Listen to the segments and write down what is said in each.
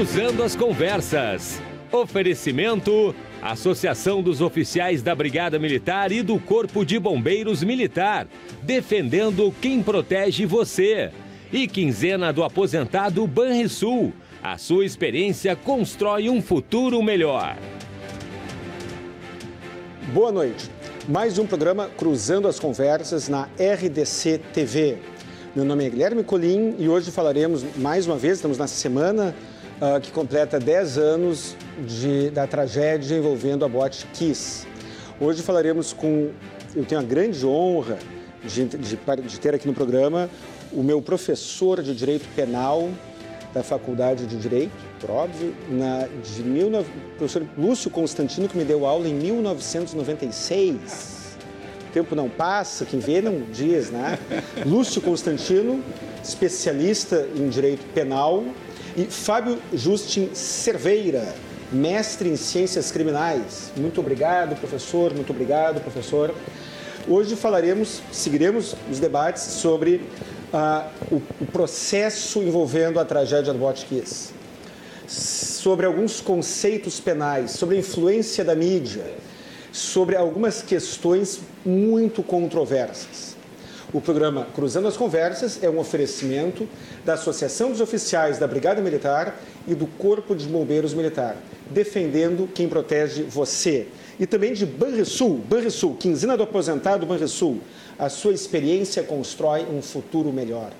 Cruzando as Conversas. Oferecimento: Associação dos Oficiais da Brigada Militar e do Corpo de Bombeiros Militar, defendendo quem protege você. E quinzena do aposentado Banrisul. A sua experiência constrói um futuro melhor. Boa noite. Mais um programa Cruzando as Conversas na RDC TV. Meu nome é Guilherme Colim e hoje falaremos mais uma vez, estamos na semana uh, que completa 10 anos de, da tragédia envolvendo a boate Kiss. Hoje falaremos com, eu tenho a grande honra de, de, de ter aqui no programa o meu professor de Direito Penal da Faculdade de Direito, óbvio, na, de 19, professor Lúcio Constantino, que me deu aula em 1996 o tempo não passa, quem vê não diz, né? Lúcio Constantino, especialista em direito penal, e Fábio Justin Cerveira, mestre em ciências criminais. Muito obrigado, professor, muito obrigado, professor. Hoje falaremos, seguiremos os debates sobre uh, o, o, processo envolvendo a tragédia do Botkiss, sobre alguns conceitos penais, sobre a influência da mídia, sobre algumas questões muito controversas. O programa Cruzando as Conversas é um oferecimento da Associação dos Oficiais da Brigada Militar e do Corpo de Bombeiros Militar, defendendo quem protege você. E também de Banrisul, Banrisul, quinzena do aposentado Banrisul. A sua experiência constrói um futuro melhor.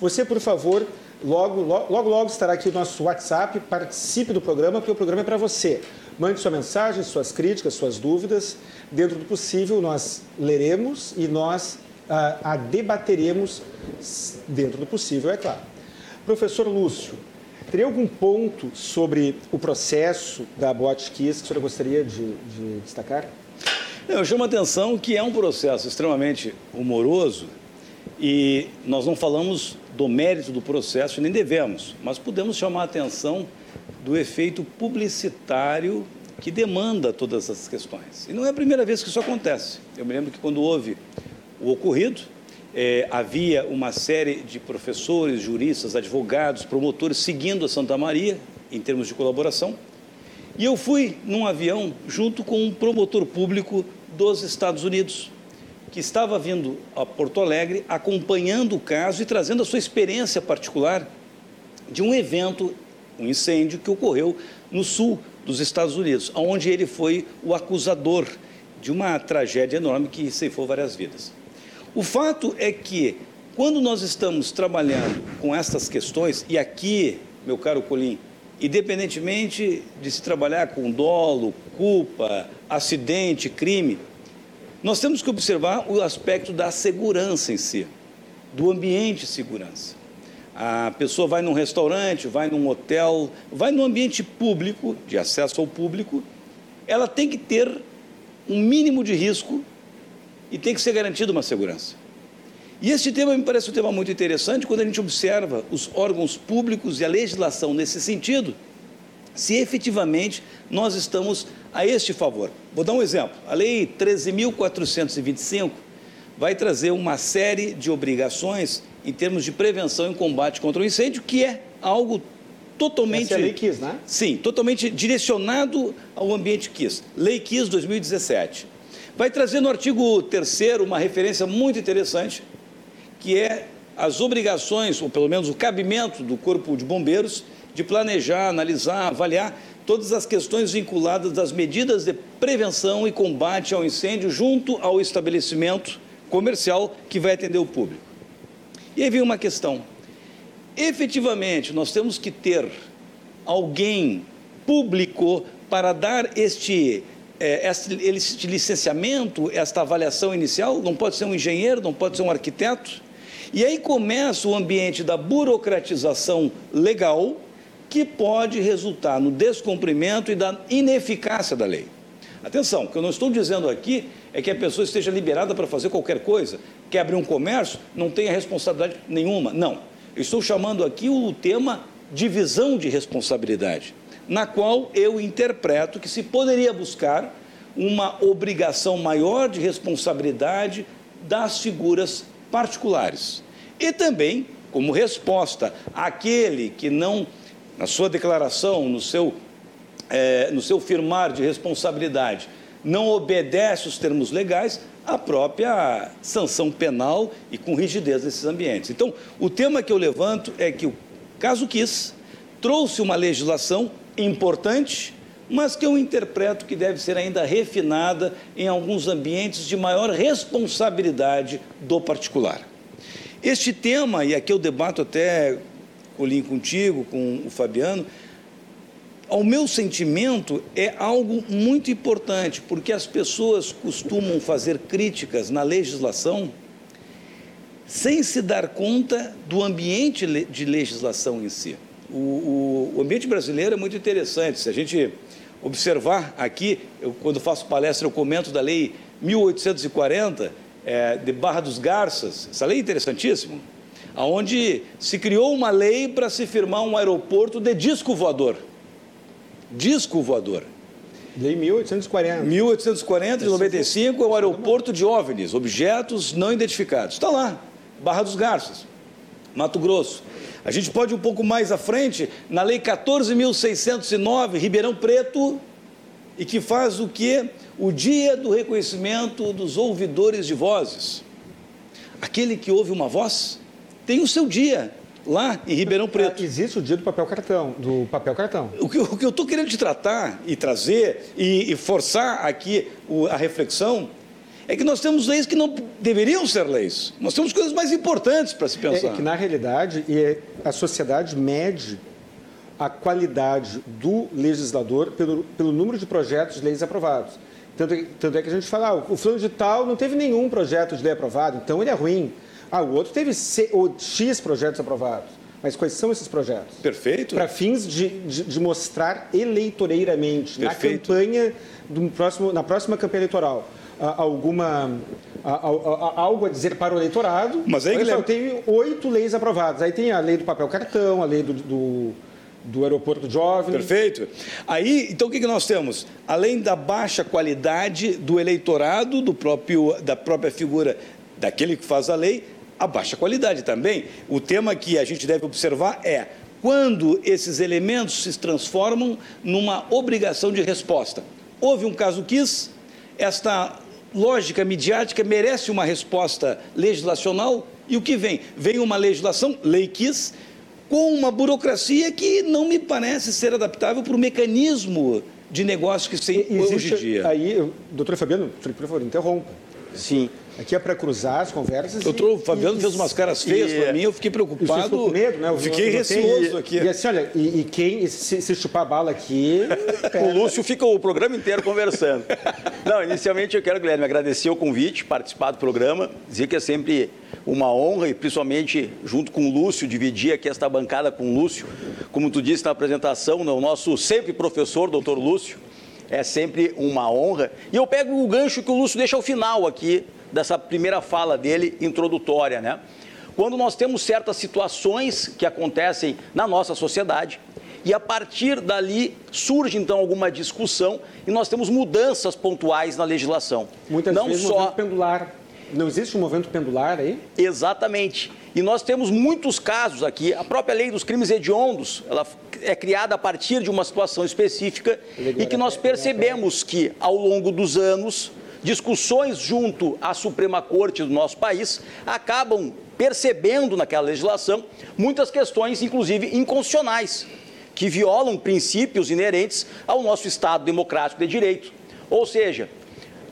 Você, por favor, logo, logo, logo, estará aqui o nosso WhatsApp, participe do programa, porque o programa é para você. Mande sua mensagem, suas críticas, suas dúvidas. Dentro do possível, nós leremos e nós ah, a debateremos, dentro do possível, é claro. Professor Lúcio, teria algum ponto sobre o processo da Boate Kiss que o senhor gostaria de, de destacar? Eu chamo a atenção que é um processo extremamente humoroso e nós não falamos do mérito do processo, nem devemos, mas podemos chamar a atenção do efeito publicitário que demanda todas essas questões. E não é a primeira vez que isso acontece. Eu me lembro que quando houve o ocorrido, é, havia uma série de professores, juristas, advogados, promotores seguindo a Santa Maria em termos de colaboração. E eu fui num avião junto com um promotor público dos Estados Unidos, que estava vindo a Porto Alegre acompanhando o caso e trazendo a sua experiência particular de um evento um incêndio que ocorreu no sul dos Estados Unidos, onde ele foi o acusador de uma tragédia enorme que ceifou várias vidas. O fato é que, quando nós estamos trabalhando com essas questões, e aqui, meu caro Colim, independentemente de se trabalhar com dolo, culpa, acidente, crime, nós temos que observar o aspecto da segurança em si, do ambiente de segurança. A pessoa vai num restaurante, vai num hotel, vai num ambiente público, de acesso ao público, ela tem que ter um mínimo de risco e tem que ser garantida uma segurança. E este tema me parece um tema muito interessante quando a gente observa os órgãos públicos e a legislação nesse sentido, se efetivamente nós estamos a este favor. Vou dar um exemplo. A Lei 13.425 vai trazer uma série de obrigações em termos de prevenção e combate contra o incêndio, que é algo totalmente. Essa é a Lei KISS, né? Sim, totalmente direcionado ao ambiente KISS. Lei KISS 2017. Vai trazer no artigo 3 uma referência muito interessante, que é as obrigações, ou pelo menos o cabimento do Corpo de Bombeiros, de planejar, analisar, avaliar todas as questões vinculadas às medidas de prevenção e combate ao incêndio junto ao estabelecimento comercial que vai atender o público. E aí vem uma questão. Efetivamente, nós temos que ter alguém público para dar este, é, este, licenciamento, esta avaliação inicial. Não pode ser um engenheiro, não pode ser um arquiteto. E aí começa o ambiente da burocratização legal, que pode resultar no descumprimento e da ineficácia da lei. Atenção, o que eu não estou dizendo aqui é que a pessoa esteja liberada para fazer qualquer coisa, quer abrir um comércio, não tenha responsabilidade nenhuma. Não. Eu estou chamando aqui o tema divisão de responsabilidade, na qual eu interpreto que se poderia buscar uma obrigação maior de responsabilidade das figuras particulares. E também, como resposta àquele que não na sua declaração, no seu, é, no seu firmar de responsabilidade, não obedece os termos legais, a própria sanção penal e com rigidez nesses ambientes. Então, o tema que eu levanto é que o caso Kiss trouxe uma legislação importante, mas que eu interpreto que deve ser ainda refinada em alguns ambientes de maior responsabilidade do particular. Este tema, e aqui eu debato até, Colim, contigo, com o Fabiano, ao meu sentimento, é algo muito importante, porque as pessoas costumam fazer críticas na legislação sem se dar conta do ambiente de legislação em si. O, o, o ambiente brasileiro é muito interessante. Se a gente observar aqui, eu, quando faço palestra, eu comento da lei 1840, é, de Barra dos Garças, essa lei é interessantíssima, onde se criou uma lei para se firmar um aeroporto de disco voador disco voador. Lei 1840. 1840 de 95 é o aeroporto de OVNIs, objetos não identificados. Está lá, Barra dos Garças, Mato Grosso. A gente pode ir um pouco mais à frente, na Lei 14.609, Ribeirão Preto, e que faz o que? O dia do reconhecimento dos ouvidores de vozes. Aquele que ouve uma voz tem o seu dia lá em Ribeirão Preto. Existe o dia do papel cartão, do papel cartão. O que, o que eu estou querendo te tratar e trazer e, e forçar aqui o, a reflexão é que nós temos leis que não deveriam ser leis. Nós temos coisas mais importantes para se pensar. É, é que, na realidade, a sociedade mede a qualidade do legislador pelo, pelo número de projetos de leis aprovados. Tanto, tanto é que a gente fala, ah, o fulano de tal não teve nenhum projeto de lei aprovado, então ele é ruim. Ah, o outro teve C, ou X projetos aprovados. Mas quais são esses projetos? Perfeito. Para fins de, de, de, mostrar eleitoreiramente, Perfeito. na campanha, do próximo, na próxima campanha eleitoral, alguma algo a dizer para o eleitorado. Mas aí, Guilherme... tem oito leis aprovadas. Aí tem a lei do papel cartão, a lei do, do, do aeroporto jovem. Perfeito. Aí, então, o que, que nós temos? Além da baixa qualidade do eleitorado, do próprio, da própria figura daquele que faz a lei, a baixa qualidade também. O tema que a gente deve observar é quando esses elementos se transformam numa obrigação de resposta. Houve um caso quis, esta lógica midiática merece uma resposta legislacional e o que vem? Vem uma legislação, lei quis, com uma burocracia que não me parece ser adaptável para o mecanismo de negócio que tem hoje em dia. Aí, doutor Fabiano, por favor, interrompa. Sim. Aqui é para cruzar as conversas. Doutor, o Fabiano e, fez umas caras feias para mim, eu fiquei preocupado. Ficou com medo, né? Eu fiquei receoso aqui. E assim, olha, e, e quem se, se, chupar bala aqui. o Lúcio fica o programa inteiro conversando. Não, inicialmente eu quero, Guilherme, agradecer o convite, participar do programa, dizer que é sempre uma honra e principalmente junto com o Lúcio, dividir aqui esta bancada com o Lúcio. Como tu disse na apresentação, o nosso sempre professor, doutor Lúcio. É sempre uma honra. E eu pego o gancho que o Lúcio deixa ao final aqui dessa primeira fala dele, introdutória, né? Quando nós temos certas situações que acontecem na nossa sociedade, e a partir dali surge então alguma discussão e nós temos mudanças pontuais na legislação. Muitas Não vezes só pendular. Não existe um movimento pendular aí? Exatamente. E nós temos muitos casos aqui. A própria lei dos crimes hediondos, ela é criada a partir de uma situação específica e que nós percebemos que ao longo dos anos discussões junto à Suprema Corte do nosso país acabam percebendo naquela legislação muitas questões, inclusive inconstitucionais, que violam princípios inerentes ao nosso Estado democrático de direito. Ou seja,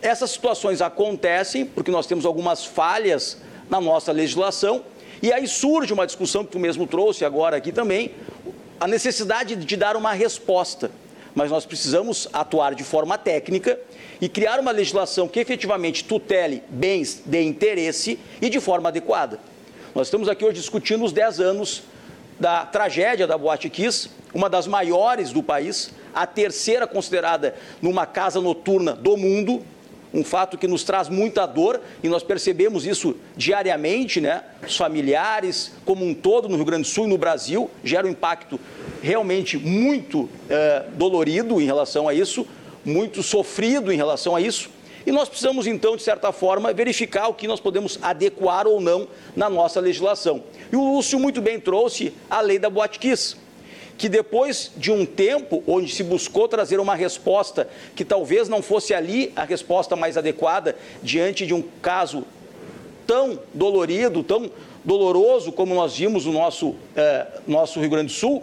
essas situações acontecem porque nós temos algumas falhas na nossa legislação e aí surge uma discussão que tu mesmo trouxe agora aqui também, a necessidade de dar uma resposta. Mas nós precisamos atuar de forma técnica e criar uma legislação que efetivamente tutele bens de interesse e de forma adequada. Nós estamos aqui hoje discutindo os 10 anos da tragédia da Boate Kiss, uma das maiores do país, a terceira considerada numa casa noturna do mundo, um fato que nos traz muita dor e nós percebemos isso diariamente, né? Os familiares, como um todo, no Rio Grande do Sul e no Brasil, gera um impacto realmente muito é, dolorido em relação a isso, muito sofrido em relação a isso. E nós precisamos, então, de certa forma, verificar o que nós podemos adequar ou não na nossa legislação. E o Lúcio muito bem trouxe a lei da Boate Kiss, que depois de um tempo onde se buscou trazer uma resposta que talvez não fosse ali a resposta mais adequada diante de um caso tão dolorido, tão doloroso como nós vimos no nosso, eh, nosso Rio Grande do Sul,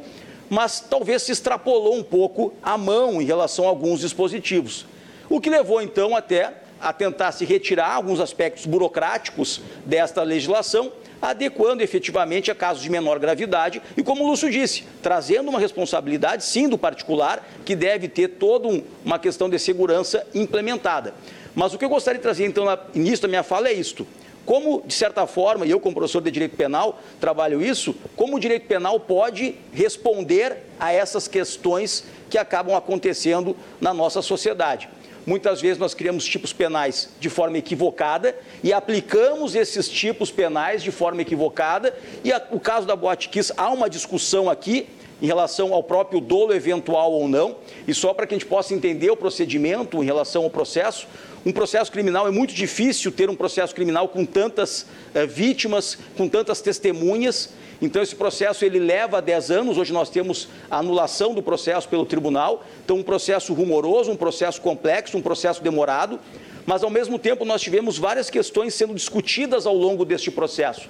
mas talvez se extrapolou um pouco a mão em relação a alguns dispositivos. O que levou então até a tentar se retirar alguns aspectos burocráticos desta legislação adequando efetivamente a casos de menor gravidade e, como o Lúcio disse, trazendo uma responsabilidade, sim, do particular, que deve ter toda um, uma questão de segurança implementada. Mas o que eu gostaria de trazer, então, no início da minha fala é isto. Como, de certa forma, e eu, como professor de direito penal, trabalho isso, como o direito penal pode responder a essas questões que acabam acontecendo na nossa sociedade. Muitas vezes nós criamos tipos penais de forma equivocada e aplicamos esses tipos penais de forma equivocada. E a, o caso da Boate Kiss, há uma discussão aqui em relação ao próprio dolo eventual ou não. E só para que a gente possa entender o procedimento em relação ao processo, um processo criminal é muito difícil ter um processo criminal com tantas eh, vítimas, com tantas testemunhas. Então, esse processo ele leva 10 anos. Hoje nós temos a anulação do processo pelo tribunal. Então, um processo rumoroso, um processo complexo, um processo demorado. Mas, ao mesmo tempo, nós tivemos várias questões sendo discutidas ao longo deste processo.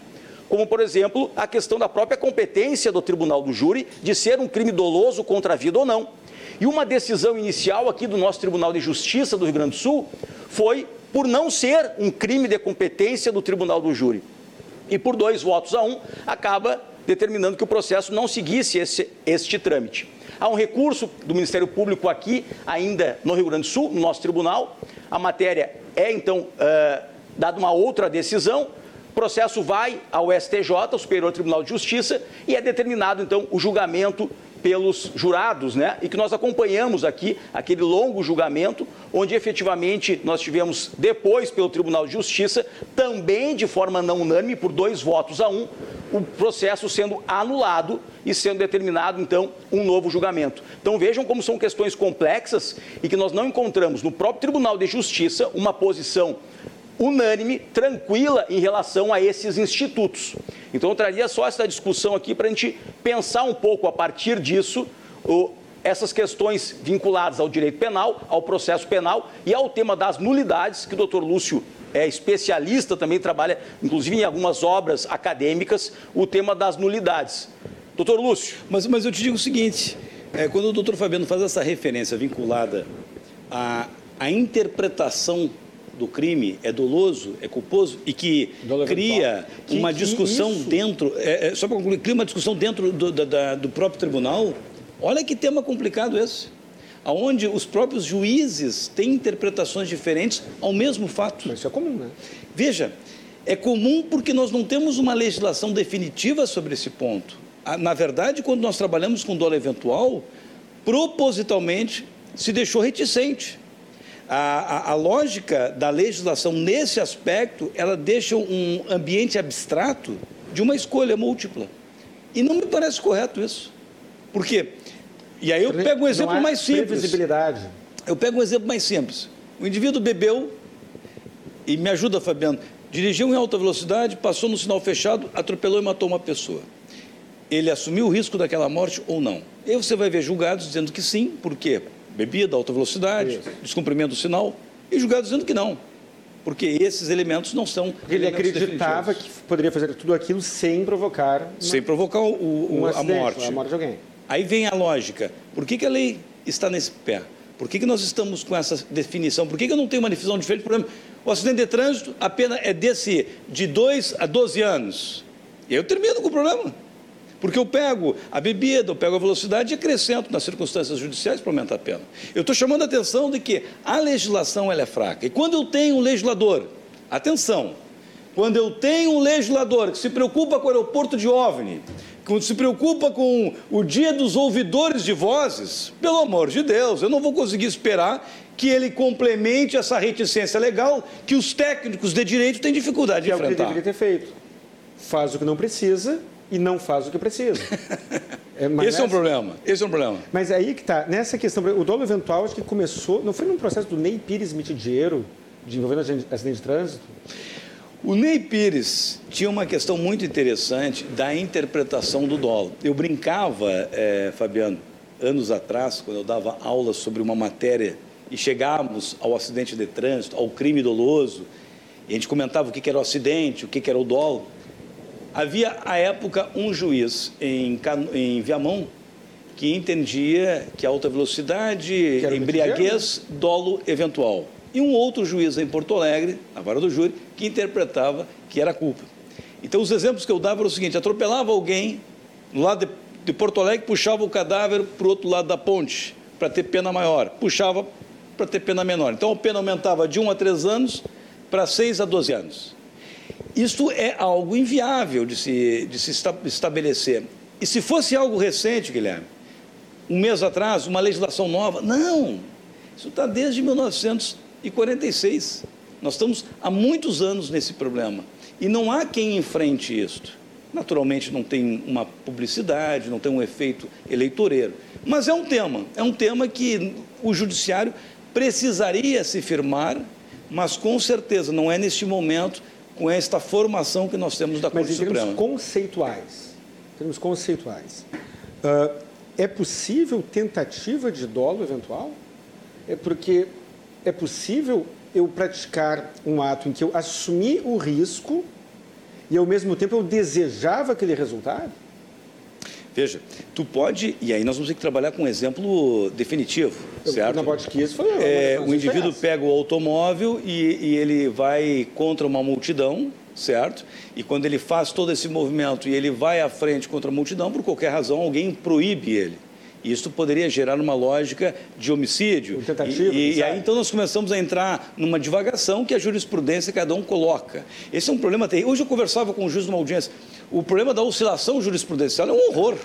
Como, por exemplo, a questão da própria competência do tribunal do júri de ser um crime doloso contra a vida ou não. E uma decisão inicial aqui do nosso Tribunal de Justiça do Rio Grande do Sul foi por não ser um crime de competência do tribunal do júri e por dois votos a um, acaba determinando que o processo não seguisse esse, este trâmite. Há um recurso do Ministério Público aqui, ainda no Rio Grande do Sul, no nosso tribunal. A matéria é, então, uh, dada uma outra decisão. O processo vai ao STJ, o Superior Tribunal de Justiça, e é determinado, então, o julgamento pelos jurados, né? E que nós acompanhamos aqui aquele longo julgamento, onde efetivamente nós tivemos depois pelo Tribunal de Justiça, também de forma não unânime, por dois votos a um, o processo sendo anulado e sendo determinado então um novo julgamento. Então vejam como são questões complexas e que nós não encontramos no próprio Tribunal de Justiça uma posição unânime, tranquila em relação a esses institutos. Então, eu traria só essa discussão aqui para a gente pensar um pouco a partir disso o, essas questões vinculadas ao direito penal, ao processo penal e ao tema das nulidades, que o doutor Lúcio é especialista, também trabalha, inclusive em algumas obras acadêmicas, o tema das nulidades. Doutor Lúcio. Mas, mas eu te digo o seguinte: é, quando o doutor Fabiano faz essa referência vinculada à, à interpretação do crime é doloso, é culposo e que cria que, uma discussão dentro, é, é, só para concluir, cria uma discussão dentro do, da, do próprio tribunal. Olha que tema complicado esse, aonde os próprios juízes têm interpretações diferentes ao mesmo fato. Mas isso é comum, né? Veja, é comum porque nós não temos uma legislação definitiva sobre esse ponto. Na verdade, quando nós trabalhamos com dolo eventual, propositalmente se deixou reticente a, a, a, lógica da legislação nesse aspecto, ela deixa um ambiente abstrato de uma escolha múltipla. E não me parece correto isso. Por quê? E aí eu pego um exemplo mais simples. Previsibilidade. Eu pego um exemplo mais simples. O indivíduo bebeu, e me ajuda, Fabiano, dirigiu em alta velocidade, passou no sinal fechado, atropelou e matou uma pessoa. Ele assumiu o risco daquela morte ou não? E aí você vai ver julgados dizendo que sim, por quê? Bebida, alta velocidade, Isso. descumprimento do sinal, e julgado dizendo que não, porque esses elementos não são. Ele acreditava que poderia fazer tudo aquilo sem provocar. Uma, sem provocar o, o, um a morte. A morte de alguém. Aí vem a lógica. Por que, que a lei está nesse pé? Por que, que nós estamos com essa definição? Por que, que eu não tenho uma definição diferente? Por exemplo, o acidente de trânsito, a pena é desse de 2 a 12 anos. E eu termino com o problema. Porque eu pego a bebida, eu pego a velocidade e acrescento nas circunstâncias judiciais para aumentar a pena. Eu estou chamando a atenção de que a legislação ela é fraca. E quando eu tenho um legislador, atenção, quando eu tenho um legislador que se preocupa com o aeroporto de OVNI, que se preocupa com o dia dos ouvidores de vozes, pelo amor de Deus, eu não vou conseguir esperar que ele complemente essa reticência legal que os técnicos de direito têm dificuldade de enfrentar. É o que ele deveria ter feito. Faz o que não precisa e não faz o que precisa. É, Esse nessa... é um problema. Esse é um problema. Mas aí que está, nessa questão, o dolo eventual acho que começou, não foi num processo do Ney Pires Mitidiero, de envolvendo acidente de trânsito? O Ney Pires tinha uma questão muito interessante da interpretação do dolo. Eu brincava, é, Fabiano, anos atrás, quando eu dava aulas sobre uma matéria e chegávamos ao acidente de trânsito, ao crime doloso, e a gente comentava o que era o acidente, o que era o dolo. Havia, à época, um juiz em, em Viamão que entendia que alta velocidade, embriaguez, dolo eventual. E um outro juiz em Porto Alegre, na vara do júri, que interpretava que era culpa. Então, os exemplos que eu dava eram o seguinte: atropelava alguém no lado de, de Porto Alegre, puxava o cadáver para o outro lado da ponte, para ter pena maior, puxava para ter pena menor. Então, a pena aumentava de 1 a 3 anos para 6 a 12 anos. Isso é algo inviável de se, de se estabelecer. E se fosse algo recente, Guilherme, um mês atrás, uma legislação nova. Não! Isso está desde 1946. Nós estamos há muitos anos nesse problema. E não há quem enfrente isto. Naturalmente não tem uma publicidade, não tem um efeito eleitoreiro. Mas é um tema, é um tema que o judiciário precisaria se firmar, mas com certeza não é neste momento com esta formação que nós temos da Corte mas em Suprema. Termos conceituais, em termos conceituais, uh, é possível tentativa de dolo eventual? É porque é possível eu praticar um ato em que eu assumi o risco e ao mesmo tempo eu desejava aquele resultado? Veja, tu pode, e aí nós vamos ter que trabalhar com um exemplo definitivo, eu, certo? Na Botkiss foi é, O indivíduo pega o automóvel e, e ele vai contra uma multidão, certo? E quando ele faz todo esse movimento e ele vai à frente contra a multidão, por qualquer razão, alguém proíbe ele. Isso poderia gerar uma lógica de homicídio. Tentativa, e, e aí então nós começamos a entrar numa divagação que a jurisprudência cada um coloca. Esse é um problema terrível. Hoje eu conversava com o juiz de uma audiência. O problema da oscilação jurisprudencial é um horror.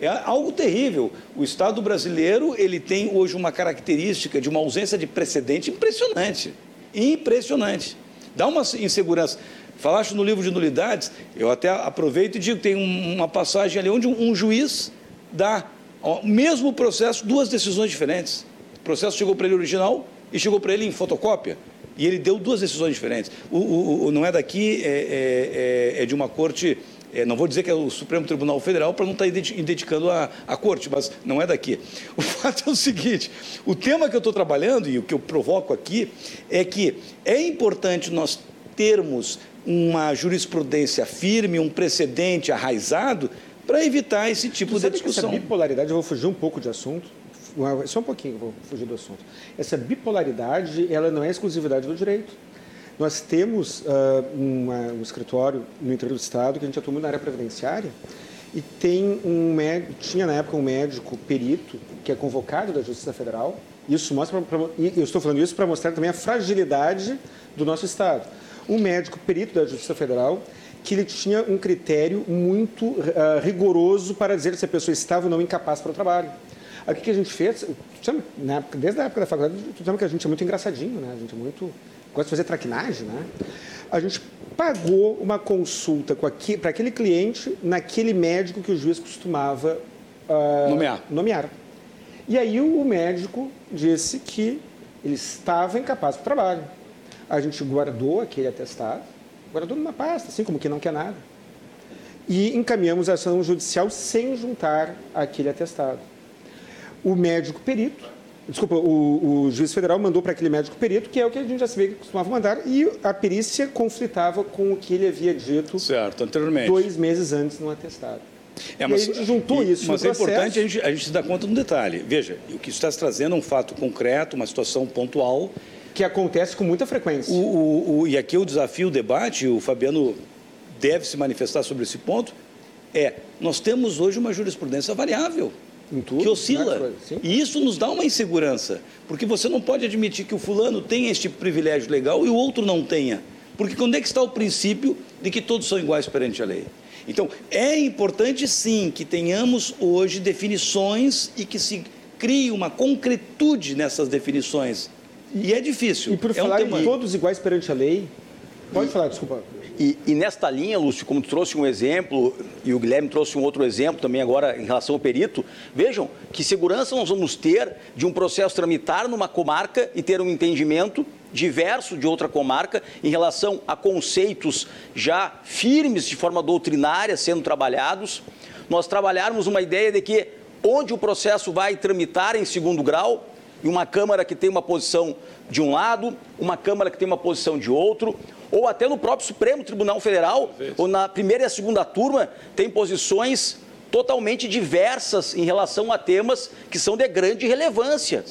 É algo terrível. O Estado brasileiro ele tem hoje uma característica de uma ausência de precedente impressionante. Impressionante. Dá uma insegurança. Falaste no livro de nulidades, eu até aproveito e digo que tem uma passagem ali onde um juiz dá o mesmo processo, duas decisões diferentes. O processo chegou para ele original e chegou para ele em fotocópia. E ele deu duas decisões diferentes. O, o, o não é daqui, é, é, é, é de uma corte é, não vou dizer que é o Supremo Tribunal Federal para não estar tá identificando a, a corte, mas não é daqui. O fato é o seguinte: o tema que eu estou trabalhando e o que eu provoco aqui é que é importante nós termos uma jurisprudência firme, um precedente arraizado, para evitar esse tipo de discussão. essa bipolaridade, eu vou fugir um pouco de assunto, só um pouquinho, vou fugir do assunto. Essa bipolaridade, ela não é exclusividade do direito. Nós temos uh, uma, um escritório no interior do estado que a gente atua muito na área previdenciária e tem um tinha na época um médico perito que é convocado da Justiça Federal. Isso mostra, pra, pra, e eu estou falando isso para mostrar também a fragilidade do nosso estado um médico perito da Justiça Federal que ele tinha um critério muito uh, rigoroso para dizer se a pessoa estava ou não incapaz para o trabalho. Aí, o que, que a gente fez? Época, desde a época da faculdade, tu sabe que a gente é muito engraçadinho, né? A gente é muito gosta de fazer traquinagem, né? A gente pagou uma consulta para aquele cliente naquele médico que o juiz costumava uh, nomear. nomear. E aí o médico disse que ele estava incapaz para o trabalho a gente guardou aquele atestado, guardou numa pasta, assim como que não quer nada, e encaminhamos a ação judicial sem juntar aquele atestado. O médico perito, desculpa, o, o juiz federal mandou para aquele médico perito, que é o que a gente já sabia que costumava mandar, e a perícia conflitava com o que ele havia dito certo, anteriormente. dois meses antes no atestado. É, mas, e a gente juntou e, isso Mas é importante a gente, a gente se dar conta de um detalhe. Veja, o que está se trazendo é um fato concreto, uma situação pontual, que acontece com muita frequência. O, o, o, e aqui o desafio, o debate, o Fabiano deve se manifestar sobre esse ponto, é, nós temos hoje uma jurisprudência variável. Tudo, que oscila. Né? E isso nos dá uma insegurança, porque você não pode admitir que o fulano tenha este privilégio legal e o outro não tenha. Porque quando é que está o princípio de que todos são iguais perante a lei? Então, é importante sim que tenhamos hoje definições e que se crie uma concretude nessas definições e é difícil. E por é falar um em todos iguais perante a lei, pode e, falar, desculpa. E, e, nesta linha, Lúcio, como tu trouxe um exemplo, e o Guilherme trouxe um outro exemplo também agora em relação ao perito, vejam que segurança nós vamos ter de um processo tramitar numa comarca e ter um entendimento diverso de outra comarca em relação a conceitos já firmes de forma doutrinária sendo trabalhados. Nós trabalharmos uma ideia de que onde o processo vai tramitar em segundo grau, e uma Câmara que tem uma posição de um lado, uma Câmara que tem uma posição de outro, ou até no próprio Supremo Tribunal Federal, ou na primeira e a segunda turma, tem posições totalmente diversas em relação a temas que são de grande relevância.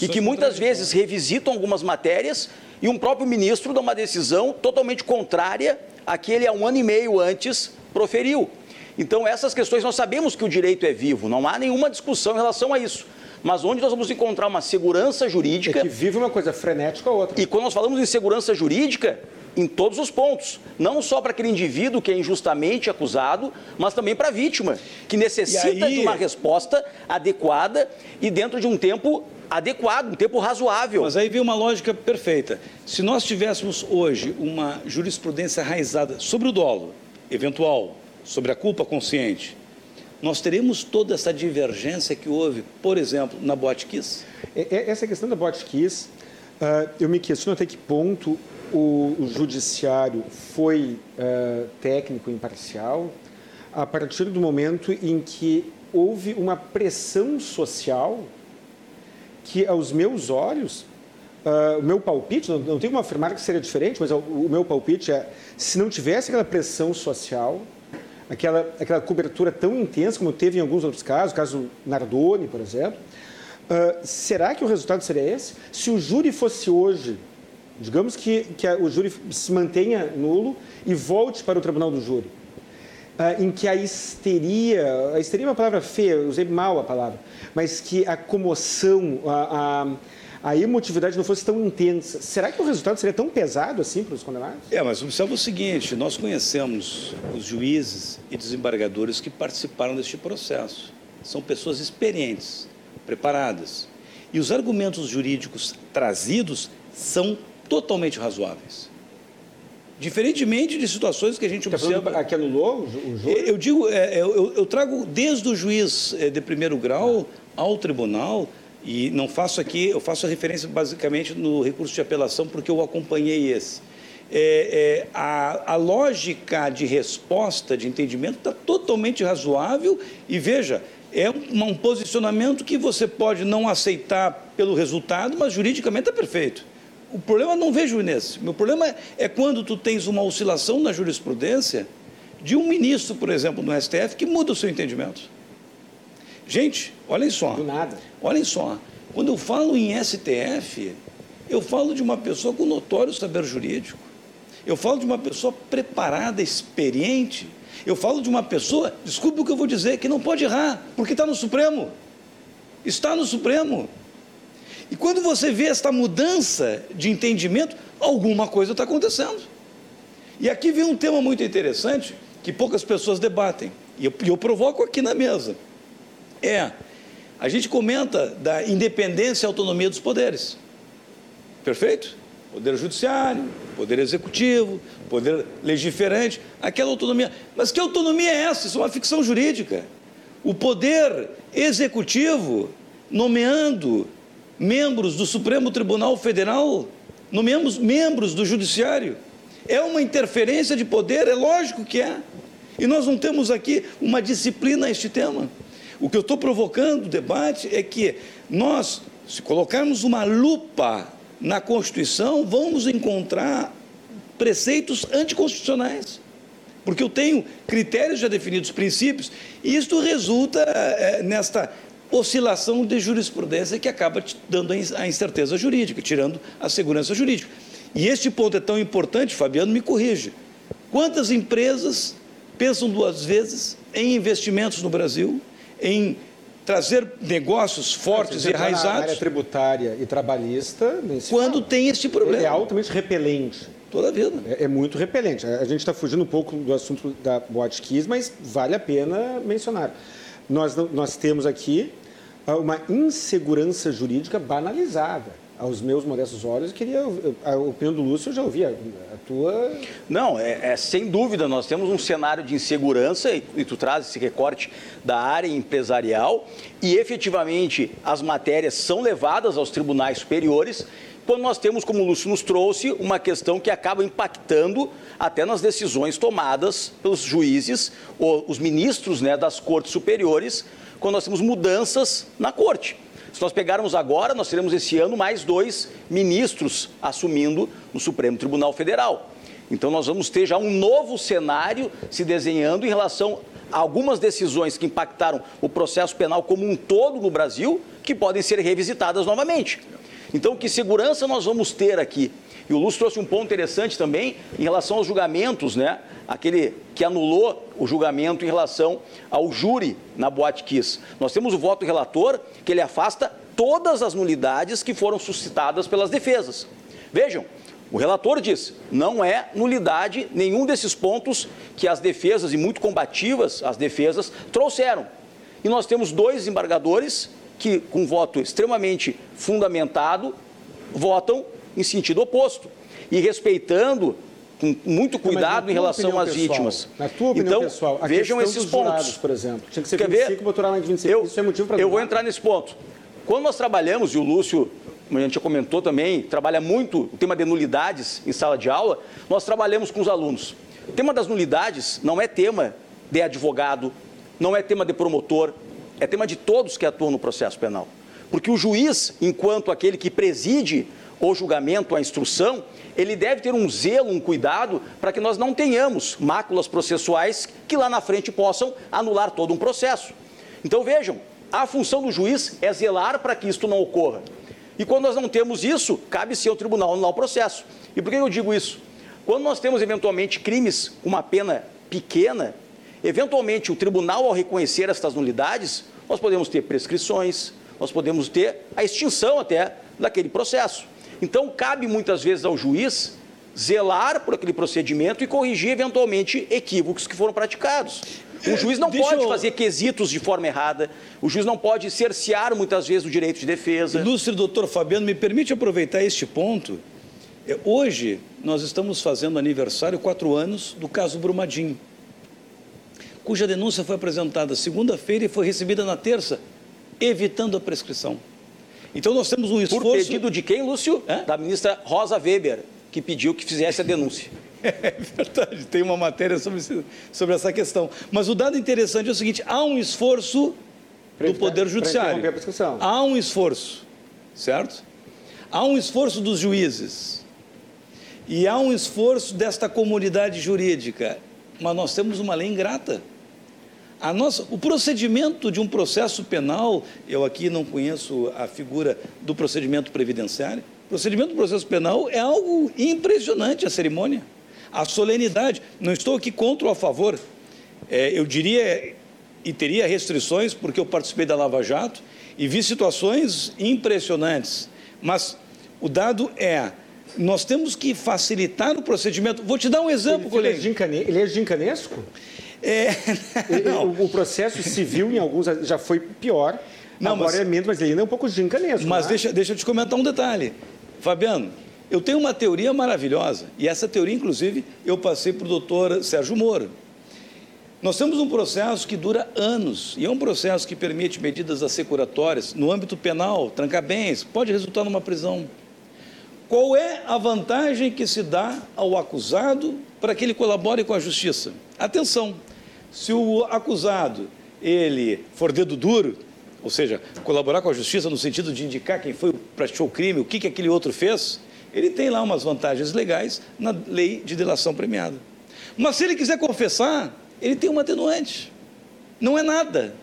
E que muitas vezes revisitam algumas matérias e um próprio ministro dá uma decisão totalmente contrária à que ele há um ano e meio antes proferiu. Então, essas questões, nós sabemos que o direito é vivo, não há nenhuma discussão em relação a isso mas onde nós vamos encontrar uma segurança jurídica. É que vive uma coisa frenética ou outra. E quando nós falamos em segurança jurídica, em todos os pontos, não só para aquele indivíduo que é injustamente acusado, mas também para a vítima, que necessita aí... de uma resposta adequada e dentro de um tempo adequado, um tempo razoável. Mas aí vem uma lógica perfeita. Se nós tivéssemos hoje uma jurisprudência raizada sobre o dolo eventual, sobre a culpa consciente, nós teremos toda essa divergência que houve, por exemplo, na Botkiss? É, é, essa questão da Botkiss, uh, eu me questiono até que ponto o, judiciário foi uh, técnico imparcial a partir do momento em que houve uma pressão social que, aos meus olhos, uh, o meu palpite, não, não tenho como afirmar que seria diferente, mas o meu palpite é, se não tivesse aquela pressão social, aquela, aquela cobertura tão intensa como teve em alguns outros casos, o caso Nardoni, por exemplo, uh, será que o resultado seria esse? Se o júri fosse hoje, digamos que, que a, o júri se mantenha nulo e volte para o tribunal do júri, uh, em que a histeria, a histeria é uma palavra feia, usei mal a palavra, mas que a comoção, a, a a emotividade não fosse tão intensa, será que o resultado seria tão pesado assim para os condenados? É, mas observa o seguinte: nós conhecemos os juízes e desembargadores que participaram deste processo. São pessoas experientes, preparadas. E os argumentos jurídicos trazidos são totalmente razoáveis. Diferentemente de situações que a gente tá observa. Aqui anulou o júri? Eu digo, é, eu, eu, trago desde o juiz é, de primeiro grau ao tribunal e não faço aqui, eu faço referência basicamente no recurso de apelação, porque eu acompanhei esse. É, é, a, a, lógica de resposta, de entendimento, está totalmente razoável e veja, é um, um, posicionamento que você pode não aceitar pelo resultado, mas juridicamente é perfeito. O problema não vejo nesse. Meu problema é quando tu tens uma oscilação na jurisprudência de um ministro, por exemplo, no STF, que muda o seu entendimento. Gente, olhem só. Do nada. Olhem só. Quando eu falo em STF, eu falo de uma pessoa com notório saber jurídico. Eu falo de uma pessoa preparada, experiente. Eu falo de uma pessoa, desculpe o que eu vou dizer, que não pode errar, porque está no Supremo. Está no Supremo. E quando você vê esta mudança de entendimento, alguma coisa está acontecendo. E aqui vem um tema muito interessante que poucas pessoas debatem. E eu, eu provoco aqui na mesa é a gente comenta da independência e autonomia dos poderes. Perfeito? Poder judiciário, poder executivo, poder legiferante, aquela autonomia. Mas que autonomia é essa? Isso é uma ficção jurídica. O poder executivo nomeando membros do Supremo Tribunal Federal, nomeamos membros do Judiciário. É uma interferência de poder? É lógico que é. E nós não temos aqui uma disciplina a este tema. O que eu estou provocando o debate é que nós, se colocarmos uma lupa na Constituição, vamos encontrar preceitos anticonstitucionais. Porque eu tenho critérios já definidos, princípios, e isto resulta é, nesta oscilação de jurisprudência que acaba dando a incerteza jurídica, tirando a segurança jurídica. E este ponto é tão importante, Fabiano me corrige. Quantas empresas pensam duas vezes em investimentos no Brasil em trazer negócios fortes e enraizados. Na área tributária e trabalhista. Quando tem este problema. É altamente repelente. Toda a vida. É, é muito repelente. A gente está fugindo um pouco do assunto da Boate Kiss, mas vale a pena mencionar. Nós, nós temos aqui ah, uma insegurança jurídica banalizada aos meus modestos olhos, queria a opinião do Lúcio, eu já ouvi a, a tua. Não, é, é, sem dúvida, nós temos um cenário de insegurança e, e, tu traz esse recorte da área empresarial e efetivamente as matérias são levadas aos tribunais superiores quando nós temos, como o Lúcio nos trouxe, uma questão que acaba impactando até nas decisões tomadas pelos juízes ou os ministros né, das cortes superiores, quando nós temos mudanças na corte. Se nós pegarmos agora, nós teremos esse ano mais dois ministros assumindo no Supremo Tribunal Federal. Então, nós vamos ter já um novo cenário se desenhando em relação a algumas decisões que impactaram o processo penal como um todo no Brasil, que podem ser revisitadas novamente. Então, que segurança nós vamos ter aqui? E o Lúcio trouxe um ponto interessante também em relação aos julgamentos, né? Aquele que anulou o julgamento em relação ao júri na Boate Kiss. Nós temos o voto relator que ele afasta todas as nulidades que foram suscitadas pelas defesas. Vejam, o relator diz: não é nulidade nenhum desses pontos que as defesas, e muito combativas as defesas, trouxeram. E nós temos dois embargadores que, com voto extremamente fundamentado, votam em sentido oposto e respeitando com muito cuidado em relação às pessoal, vítimas. Na tua opinião então, pessoal, a vejam esses dos pontos. Jurados, por exemplo, tinha que ser Quer 25 ver? lá em 25. Eu, Isso é motivo para eu vou entrar nesse ponto. Quando nós trabalhamos, e o Lúcio, como a gente já comentou também, trabalha muito o tema de nulidades em sala de aula, nós trabalhamos com os alunos. O tema das nulidades não é tema de advogado, não é tema de promotor, é tema de todos que atuam no processo penal. Porque o juiz, enquanto aquele que preside o julgamento, a instrução, ele deve ter um zelo, um cuidado para que nós não tenhamos máculas processuais que lá na frente possam anular todo um processo. Então vejam, a função do juiz é zelar para que isto não ocorra. E quando nós não temos isso, cabe sim ao tribunal anular o processo. E por que eu digo isso? Quando nós temos eventualmente crimes com uma pena pequena, eventualmente o tribunal, ao reconhecer estas nulidades, nós podemos ter prescrições, nós podemos ter a extinção até daquele processo. Então, cabe muitas vezes ao juiz zelar por aquele procedimento e corrigir eventualmente equívocos que foram praticados. O juiz não Deixa pode eu- fazer quesitos de forma errada, o juiz não pode cercear muitas vezes o direito de defesa. Ilustre doutor Fabiano, me permite aproveitar este ponto. É, Hoje, nós estamos fazendo aniversário, quatro anos, do caso Brumadinho, cuja denúncia foi apresentada segunda-feira e foi recebida na terça, evitando a prescrição. Então, nós temos um Por esforço... pedido de quem, Lúcio? Hã? Da ministra Rosa Weber, que pediu que fizesse a denúncia. É verdade, tem uma matéria sobre, sobre essa questão. Mas o dado interessante é o seguinte: há um esforço do Poder Judiciário. Há um esforço, certo? Há um esforço dos juízes. E há um esforço desta comunidade jurídica. Mas nós temos uma lei ingrata. A nossa, o procedimento de um processo penal, eu aqui não conheço a figura do procedimento previdenciário. O procedimento do processo penal é algo impressionante a cerimônia, a solenidade. Não estou aqui contra ou a favor. É, eu diria e teria restrições, porque eu participei da Lava Jato e vi situações impressionantes. Mas o dado é, nós temos que facilitar o procedimento. Vou te dar um exemplo, Ele, colega. é gincane- ele é gincanesco? É. O, o processo civil em alguns já foi pior. Não, Agora mas- é menos, mas ele ainda é um pouco gincalesco. Mas né? deixa, deixa eu te comentar um detalhe. Fabiano, eu tenho uma teoria maravilhosa, e essa teoria, inclusive, eu passei para o doutor Sérgio Moro. Nós temos um processo que dura anos, e é um processo que permite medidas assecuratórias no âmbito penal, trancar bens, pode resultar numa prisão. Qual é a vantagem que se dá ao acusado para que ele colabore com a justiça? Atenção, se o acusado ele for dedo duro, ou seja, colaborar com a justiça no sentido de indicar quem foi praticou o crime, o que, que aquele outro fez, ele tem lá umas vantagens legais na lei de delação premiada. Mas se ele quiser confessar, ele tem uma atenuante. Não é nada.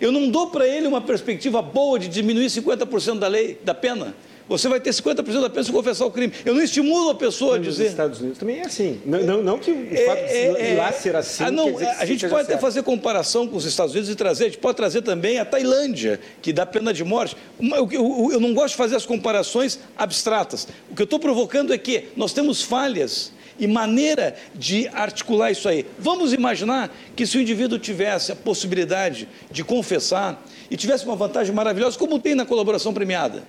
Eu não dou para ele uma perspectiva boa de diminuir 50% da lei, da pena. Você vai ter 50% da pena se confessar o crime. Eu não estimulo a pessoa a Nos dizer. Estados Unidos também é assim. Não, não, não que o É, fato de é, lá é. ser assim. Ah, não, a gente pode até certo. fazer comparação com os Estados Unidos e trazer, a gente pode trazer também a Tailândia, que dá pena de morte. Eu, eu- eu não gosto de fazer as comparações abstratas. O que eu estou provocando é que nós temos falhas e maneira de articular isso aí. Vamos imaginar que se o indivíduo tivesse a possibilidade de confessar e tivesse uma vantagem maravilhosa, como tem na colaboração premiada.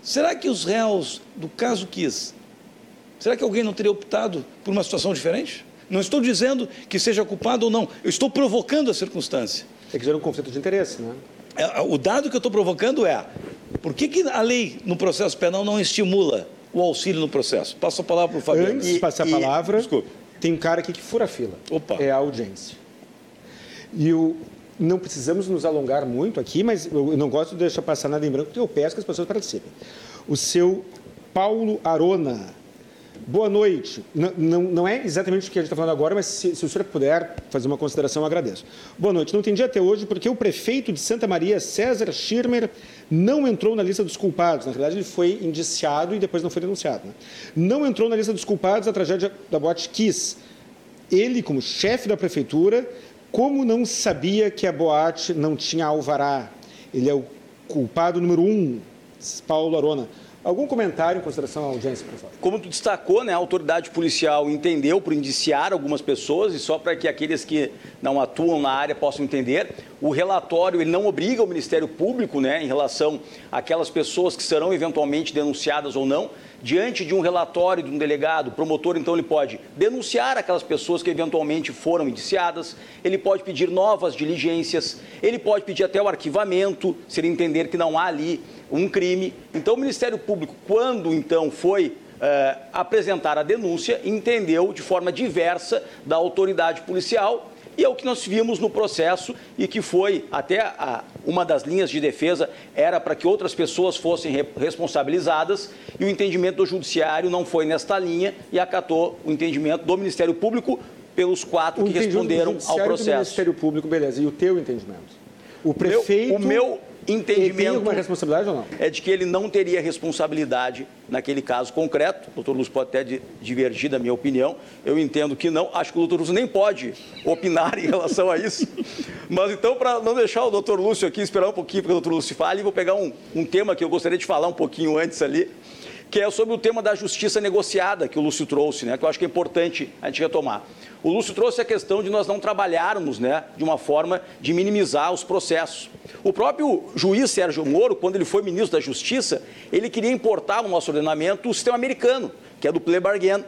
Será que os réus do caso Kiss Será que alguém não teria optado por uma situação diferente? Não estou dizendo que seja culpado ou não, eu estou provocando a circunstância. É que gera um conflito de interesse, né? É, O dado que eu estou provocando é: Por que, que a lei no processo penal não estimula o auxílio no processo? Passo a palavra para o Fabiano. Antes de passar a palavra, Desculpe. tem um cara aqui que fura a fila. Opa. É a audiência. E o, não precisamos nos alongar muito aqui, mas eu não gosto de deixar passar nada em branco, porque eu peço que as pessoas participem. O seu Paulo Arona. Boa noite. Não, não, não é exatamente o que a gente está falando agora, mas se, se o senhor puder fazer uma consideração, eu agradeço. Boa noite. Não entendi até hoje porque o prefeito de Santa Maria, César Schirmer, não entrou na lista dos culpados. Na verdade, ele foi indiciado e depois não foi denunciado. Né? Não entrou na lista dos culpados da tragédia da Boate Kiss. Ele, como chefe da prefeitura, como não sabia que a boate não tinha alvará? Ele é o culpado número um, Paulo Arona. Algum comentário em consideração à audiência, por favor? Como tu destacou, né, a autoridade policial entendeu por indiciar algumas pessoas e só para que aqueles que não atuam na área possam entender, o relatório ele não obriga o Ministério Público, né, em relação àquelas pessoas que serão eventualmente denunciadas ou não, diante de um relatório de um delegado, promotor então ele pode denunciar aquelas pessoas que eventualmente foram indiciadas, ele pode pedir novas diligências, ele pode pedir até o arquivamento, se ele entender que não há ali um crime. Então o Ministério Público, quando então foi eh, apresentar a denúncia, entendeu de forma diversa da autoridade policial e é o que nós vimos no processo e que foi até a, uma das linhas de defesa era para que outras pessoas fossem re, responsabilizadas e o entendimento do judiciário não foi nesta linha e acatou o entendimento do Ministério Público pelos quatro O que responderam ao judiciário do processo. Ministério Público, beleza. E o teu entendimento? O prefeito... o meu ele tem entendimento alguma responsabilidade ou não? é de que ele não teria responsabilidade naquele caso concreto. O doutor Lúcio pode até di- divergir da minha opinião. Eu entendo que não. Acho que o doutor Lúcio nem pode opinar em relação a isso. Mas então, para não deixar o doutor Lúcio aqui esperar um pouquinho para que o doutor Lúcio fale, vou pegar um, um tema que eu gostaria de falar um pouquinho antes ali, que é sobre o tema da justiça negociada que o Lúcio trouxe, né, que eu acho que é importante a gente retomar. O Lúcio trouxe a questão de nós não trabalharmos né, de uma forma de minimizar os processos. O próprio juiz Sérgio Moro, quando ele foi ministro da Justiça, ele queria importar no nosso ordenamento o sistema americano, que é do plea bargain.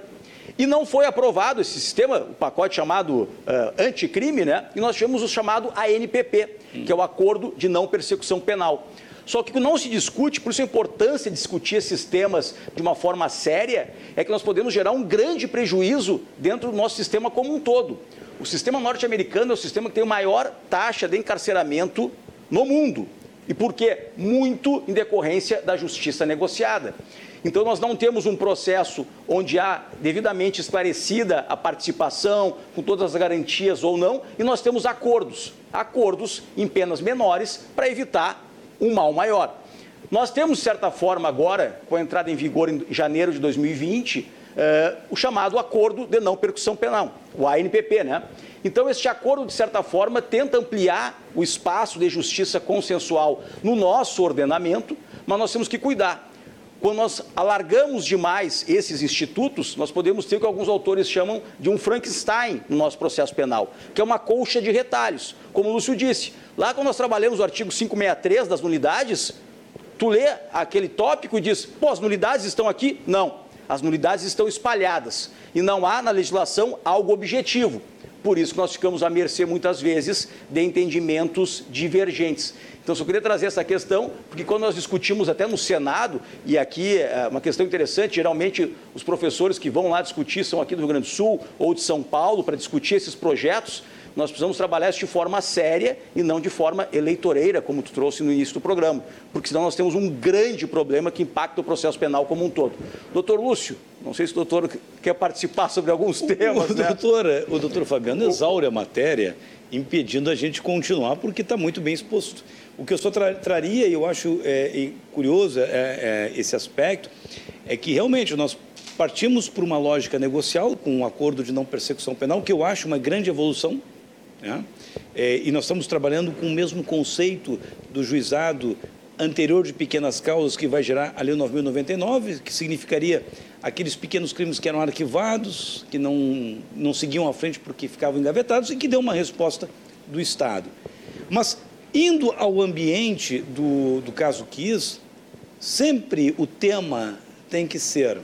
E não foi aprovado esse sistema, o pacote chamado eh, anticrime, né? E nós tivemos o chamado ANPP, que é o Acordo de Não Persecução Penal. Só que não se discute, por isso a importância de discutir esses temas de uma forma séria, é que nós podemos gerar um grande prejuízo dentro do nosso sistema como um todo. O sistema norte-americano é o sistema que tem a maior taxa de encarceramento no mundo. E por quê? Muito em decorrência da justiça negociada. Então, nós não temos um processo onde há devidamente esclarecida a participação, com todas as garantias ou não, e nós temos acordos acordos em penas menores para evitar um mal maior. Nós temos, de certa forma, agora, com a entrada em vigor em janeiro de 2020, eh, o chamado Acordo de Não Percussão Penal, o ANPP, né? Então, este acordo, de certa forma, tenta ampliar o espaço de justiça consensual no nosso ordenamento, mas nós temos que cuidar. Quando nós alargamos demais esses institutos, nós podemos ter o que alguns autores chamam de um Frankenstein no nosso processo penal, que é uma colcha de retalhos. Como o Lúcio disse, lá quando nós trabalhamos o artigo 563 das nulidades, tu lê aquele tópico e diz, pô, as nulidades estão aqui? Não, as nulidades estão espalhadas e não há na legislação algo objetivo. Por isso que nós ficamos à mercê, muitas vezes, de entendimentos divergentes. Então, só queria trazer essa questão, porque quando nós discutimos até no Senado, e aqui é uma questão interessante, geralmente os professores que vão lá discutir são aqui do Rio Grande do Sul ou de São Paulo para discutir esses projetos, nós precisamos trabalhar isso de forma séria e não de forma eleitoreira, como tu trouxe no início do programa, porque senão nós temos um grande problema que impacta o processo penal como um todo. Doutor Lúcio, não sei se o doutor quer participar sobre alguns temas, o, né? doutor, o doutor Fabiano exaure a matéria, impedindo a gente continuar, porque está muito bem exposto. O que eu só tra traria, e eu acho é, curioso é, é, esse aspecto, é que realmente nós partimos por uma lógica negocial, com um acordo de não persecução penal, que eu acho uma grande evolução, né? É, e nós estamos trabalhando com o mesmo conceito do juizado anterior de pequenas causas que vai gerar a Lei 9.099, que significaria aqueles pequenos crimes que eram arquivados, que não, não seguiam à frente porque ficavam engavetados e que deu uma resposta do Estado. Mas, indo ao ambiente do, do caso Kiss, sempre o tema tem que ser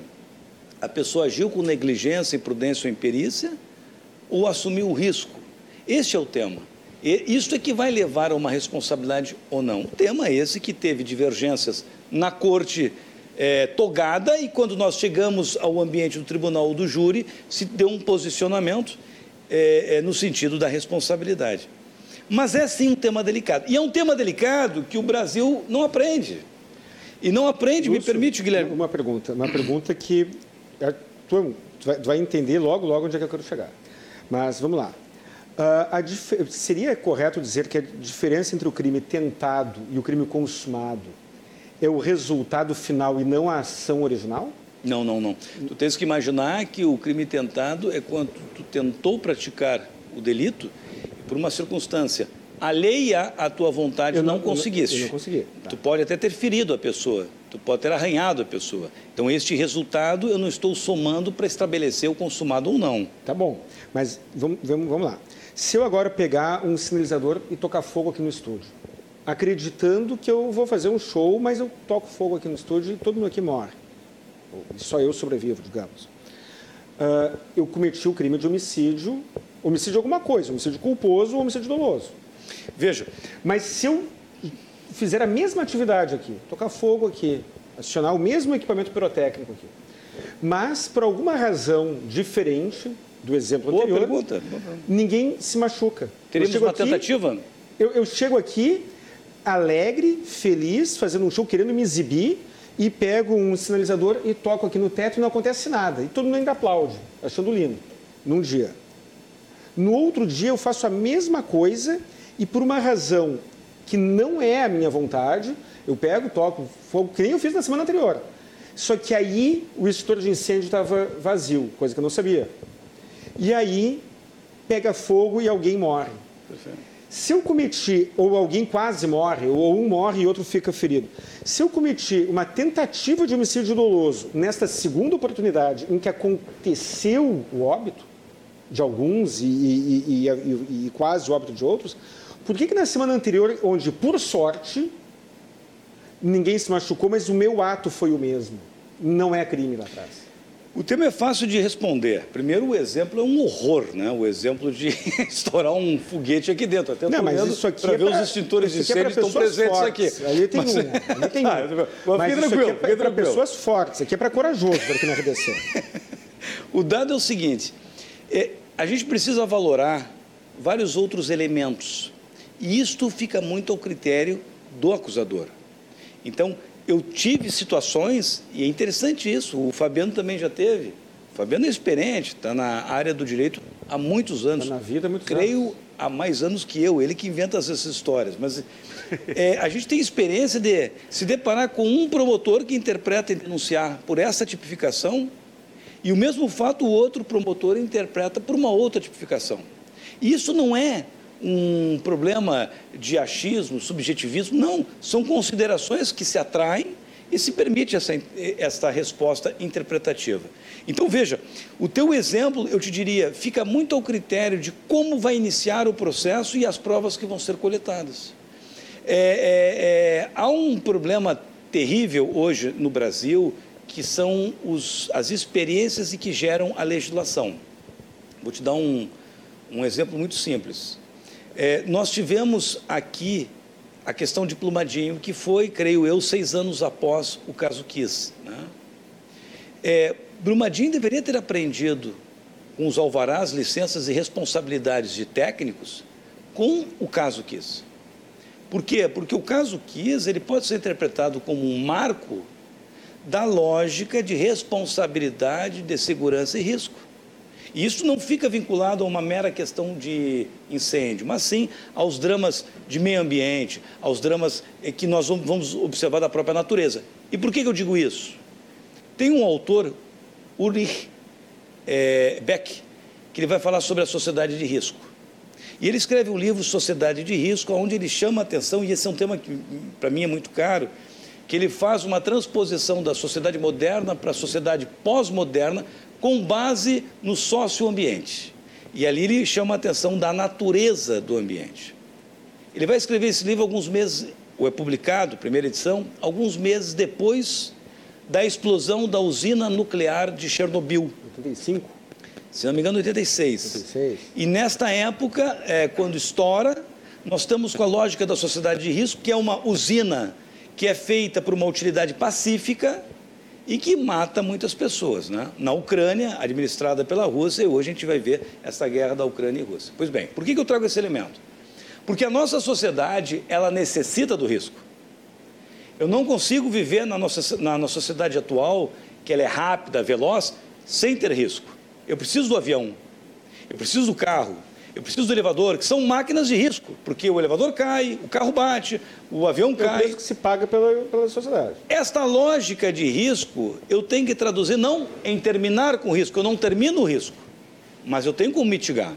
a pessoa agiu com negligência, imprudência ou imperícia ou assumiu o risco. Este é o tema. E isso é que vai levar a uma responsabilidade ou não. O tema é esse que teve divergências na corte é, togada e quando nós chegamos ao ambiente do tribunal do júri, se deu um posicionamento é, é, no sentido da responsabilidade. Mas é sim um tema delicado. E é um tema delicado que o Brasil não aprende. E não aprende, Lúcio, me permite, Guilherme. Uma pergunta, uma pergunta que é, tu vai entender logo, logo onde é que eu quero chegar. Mas vamos lá. Uh, seria correto dizer que a diferença entre o crime tentado e o crime consumado é o resultado final e não a ação original? Não, não, não. Tu tens que imaginar que o crime tentado é quando tu tentou praticar o delito por uma circunstância alheia à tua vontade eu não, não conseguiste. Eu não consegui. Tá. Tu pode até ter ferido a pessoa, tu pode ter arranhado a pessoa. Então, este resultado eu não estou somando para estabelecer o consumado ou não. Tá bom, mas vamos, vamos, vamos lá. Se eu agora pegar um sinalizador e tocar fogo aqui no estúdio, acreditando que eu vou fazer um show, mas eu toco fogo aqui no estúdio e todo mundo aqui morre. Só eu sobrevivo, digamos. Uh, eu cometi o crime de homicídio, homicídio alguma coisa, homicídio culposo ou homicídio doloso. Veja, mas se eu fizer a mesma atividade aqui, tocar fogo aqui, acionar o mesmo equipamento pirotécnico aqui, mas por alguma razão diferente do exemplo Boa anterior, pergunta. ninguém se machuca. Teríamos uma aqui, tentativa? Eu, eu chego aqui alegre, feliz, fazendo um show, querendo me exibir, e pego um sinalizador e toco aqui no teto e não acontece nada. E todo mundo ainda aplaude, achando lindo, num dia. No outro dia eu faço a mesma coisa e por uma razão que não é a minha vontade, eu pego, toco fogo, que nem eu fiz na semana anterior. Só que aí o extintor de incêndio estava vazio, coisa que eu não sabia. E aí pega fogo e alguém morre. Perfeito. Se eu cometi, ou alguém quase morre, ou um morre e outro fica ferido. Se eu cometi uma tentativa de homicídio doloso nesta segunda oportunidade em que aconteceu o óbito de alguns e, e, e, e quase o óbito de outros, por que, que na semana anterior, onde por sorte ninguém se machucou, mas o meu ato foi o mesmo, não é crime lá atrás? O tema é fácil de responder. Primeiro, o exemplo é um horror, né? O exemplo de estourar um foguete aqui dentro. Até não, mas isso aqui para é ver os extintores de é incêndio é estão presentes fortes. aqui. Ali tem mas... um, ali tem ah, um. mas isso aqui é para pessoas fortes, aqui é para corajoso para aqui na redação. o dado é o seguinte, é, a gente precisa valorar vários outros elementos. E isto fica muito ao critério do acusador. Então, eu tive situações, e é interessante isso, o Fabiano também já teve. O Fabiano é experiente, está na área do direito há muitos anos. Está na vida há muitos Creio anos. há mais anos que eu, ele que inventa essas histórias. Mas é, a gente tem experiência de se deparar com um promotor que interpreta e denunciar por essa tipificação, e o mesmo fato o outro promotor interpreta por uma outra tipificação. Isso não é um problema de achismo, subjetivismo, não. São considerações que se atraem e se permite essa, essa resposta interpretativa. Então, veja, o teu exemplo, eu te diria, fica muito ao critério de como vai iniciar o processo e as provas que vão ser coletadas. É, é, é, há um problema terrível hoje no Brasil, que são os, as experiências e que geram a legislação. Vou te dar um, um exemplo muito simples. É, nós tivemos aqui a questão de Plumadinho, que foi, creio eu, seis anos após o caso Kiss. Né? É, Brumadinho deveria ter aprendido com os alvarás, licenças e responsabilidades de técnicos com o caso Kiss. Por quê? Porque o caso Kiss ele pode ser interpretado como um marco da lógica de responsabilidade, de segurança e risco. E isso não fica vinculado a uma mera questão de incêndio, mas sim aos dramas de meio ambiente, aos dramas eh, que nós vamos observar da própria natureza. E por que eu digo isso? Tem um autor, Ulrich é, Beck, que ele vai falar sobre a sociedade de risco. E ele escreve um livro, Sociedade de Risco, onde ele chama a atenção, e esse é um tema que para mim é muito caro, que ele faz uma transposição da sociedade moderna para a sociedade pós-moderna com base no socioambiente. E ali ele chama a atenção da natureza do ambiente. Ele vai escrever esse livro alguns meses, ou é publicado, primeira edição, alguns meses depois da explosão da usina nuclear de Chernobyl. 85? Se não me engano, 86. 86. E nesta época, é, quando estoura, nós estamos com a lógica da sociedade de risco, que é uma usina que é feita por uma utilidade pacífica e que mata muitas pessoas. Né? Na Ucrânia, administrada pela Rússia, e hoje a gente vai ver essa guerra da Ucrânia e Rússia. Pois bem, por que eu trago esse elemento? Porque a nossa sociedade, ela necessita do risco. Eu não consigo viver na nossa, na nossa sociedade atual, que ela é rápida, veloz, sem ter risco. Eu preciso do avião, eu preciso do carro, eu preciso do elevador, que são máquinas de risco, porque o elevador cai, o carro bate, o avião cai. É o preço que se paga pela, pela sociedade. Esta lógica de risco, eu tenho que traduzir não em terminar com o risco, eu não termino o risco, mas eu tenho como mitigar.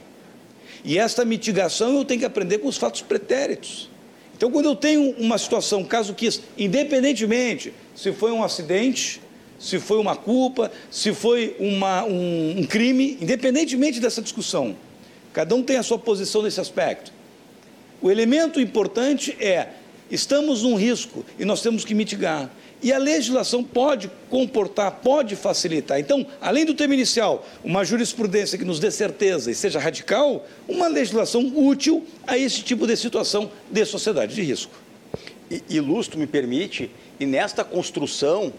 E esta mitigação eu tenho que aprender com os fatos pretéritos. Então, quando eu tenho uma situação, caso que, independentemente se foi um acidente, se foi uma culpa, se foi uma, um, um crime, independentemente dessa discussão, Cada um tem a sua posição nesse aspecto. O elemento importante é: estamos num risco e nós temos que mitigar. E a legislação pode comportar, pode facilitar. Então, além do tema inicial, uma jurisprudência que nos dê certeza e seja radical, uma legislação útil a esse tipo de situação de sociedade de risco. E, e Lustro me permite, e nesta construção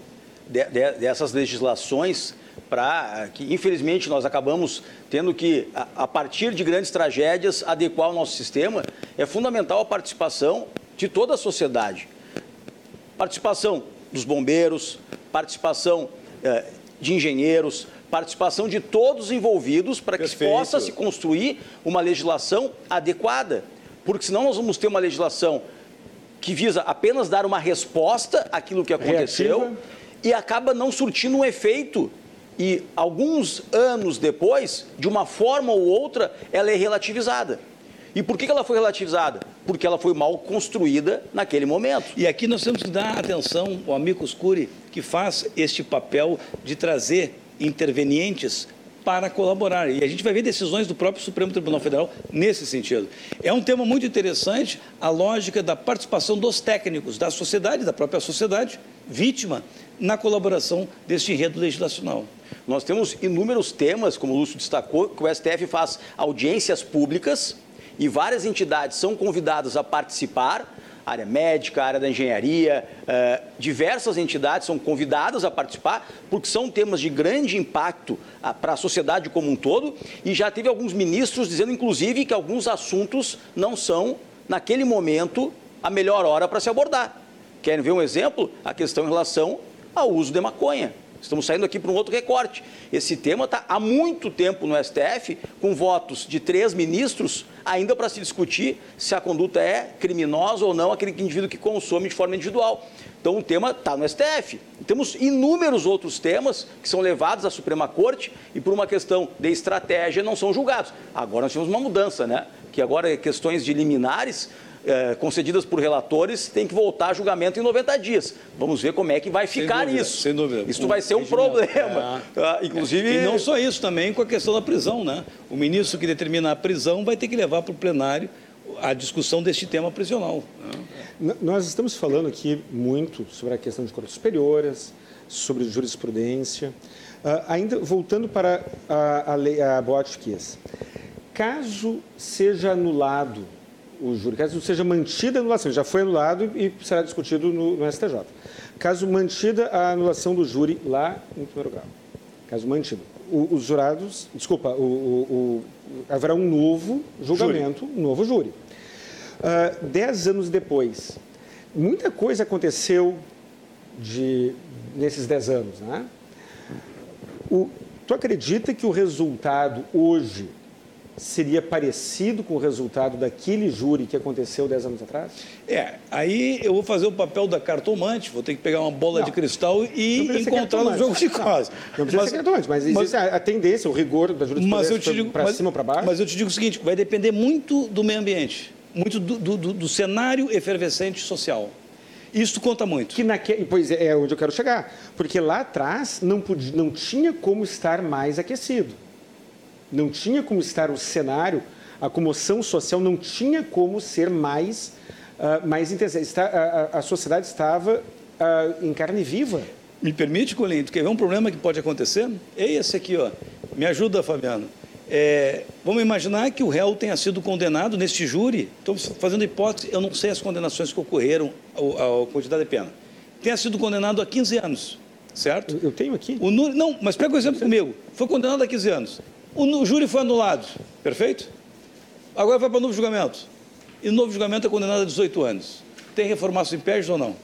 de, de, dessas legislações, para que, infelizmente, nós acabamos tendo que, a, a partir de grandes tragédias, adequar o nosso sistema, é fundamental a participação de toda a sociedade. Participação dos bombeiros, participação eh, de engenheiros, participação de todos os envolvidos para que Perfeito. possa se construir uma legislação adequada. Porque senão nós vamos ter uma legislação que visa apenas dar uma resposta àquilo que aconteceu Reativa. e acaba não surtindo um efeito e alguns anos depois, de uma forma ou outra, ela é relativizada. E por que ela foi relativizada? Porque ela foi mal construída naquele momento. E aqui nós temos que dar atenção ao amigo Curi, que faz este papel de trazer intervenientes para colaborar. E a gente vai ver decisões do próprio Supremo Tribunal Federal nesse sentido. É um tema muito interessante a lógica da participação dos técnicos, da sociedade, da própria sociedade, vítima, na colaboração deste enredo legislacional. Nós temos inúmeros temas, como o Lúcio destacou, que o STF faz audiências públicas e várias entidades são convidadas a participar área médica, área da engenharia, eh, diversas entidades são convidadas a participar, porque são temas de grande impacto ah, para a sociedade como um todo, e já teve alguns ministros dizendo, inclusive, que alguns assuntos não são, naquele momento, a melhor hora para se abordar. Querem ver um exemplo? A questão em relação ao uso de maconha. Estamos saindo aqui para um outro recorte. Esse tema está há muito tempo no STF, com votos de três ministros, ainda para se discutir se a conduta é criminosa ou não aquele indivíduo que consome de forma individual. Então o tema está no STF. Temos inúmeros outros temas que são levados à Suprema Corte e por uma questão de estratégia não são julgados. Agora nós temos uma mudança, né? Que agora questões de liminares é, concedidas por relatores têm que voltar a julgamento em 90 dias. Vamos ver como é que vai ficar sem dúvida, isso. Sem dúvida. Isso vai ser um problema. É. Ah, inclusive. E não só isso, também com a questão da prisão, né? O ministro que determina a prisão vai ter que levar para o plenário a discussão deste tema prisional. Né? Nós estamos falando aqui muito sobre a questão de cortes superiores, sobre jurisprudência. Uh, ainda voltando para a, a lei, a Boate Caso seja anulado o júri, caso seja mantida a anulação, já foi anulado e será discutido no, no STJ. Caso mantida a anulação do júri lá no primeiro grau, caso mantido, o, os jurados, desculpa, o, o, haverá um novo julgamento, júri. um novo júri. Uh, dez anos depois, muita coisa aconteceu de, nesses dez anos, né? Tu acredita que o resultado hoje seria parecido com o resultado daquele júri que aconteceu 10 anos atrás? É, aí eu vou fazer o papel da cartomante, vou ter que pegar uma bola não, de cristal e encontrar no jogo de quase. Não, não precisa mas, ser cartomante, mas, mas existe a, a, tendência, o rigor da jurisprudência para cima ou para baixo? Mas eu te digo o seguinte, vai depender muito do meio ambiente, muito do, do, do, do cenário efervescente social. Isso conta muito. Que naque... Pois é, é onde eu quero chegar. Porque lá atrás não, podia, não tinha como estar mais aquecido não tinha como estar o cenário, a comoção social não tinha como ser mais, uh, mais intensa. Está, a, a, sociedade estava uh, em carne viva. Me permite, Colinho, tu quer ver um problema que pode acontecer? É esse aqui, ó. Me ajuda, Fabiano. É, vamos imaginar que o réu tenha sido condenado neste júri, estamos fazendo hipótese, eu não sei as condenações que ocorreram, a, a quantidade de pena. Tenha sido condenado a 15 anos, certo? Eu tenho aqui. O, não, mas pega o exemplo comigo. Foi condenado a 15 anos. O, júri foi anulado, perfeito? Agora vai para novo julgamento. E o novo julgamento é condenado a 18 anos. Tem reformação impede ou não?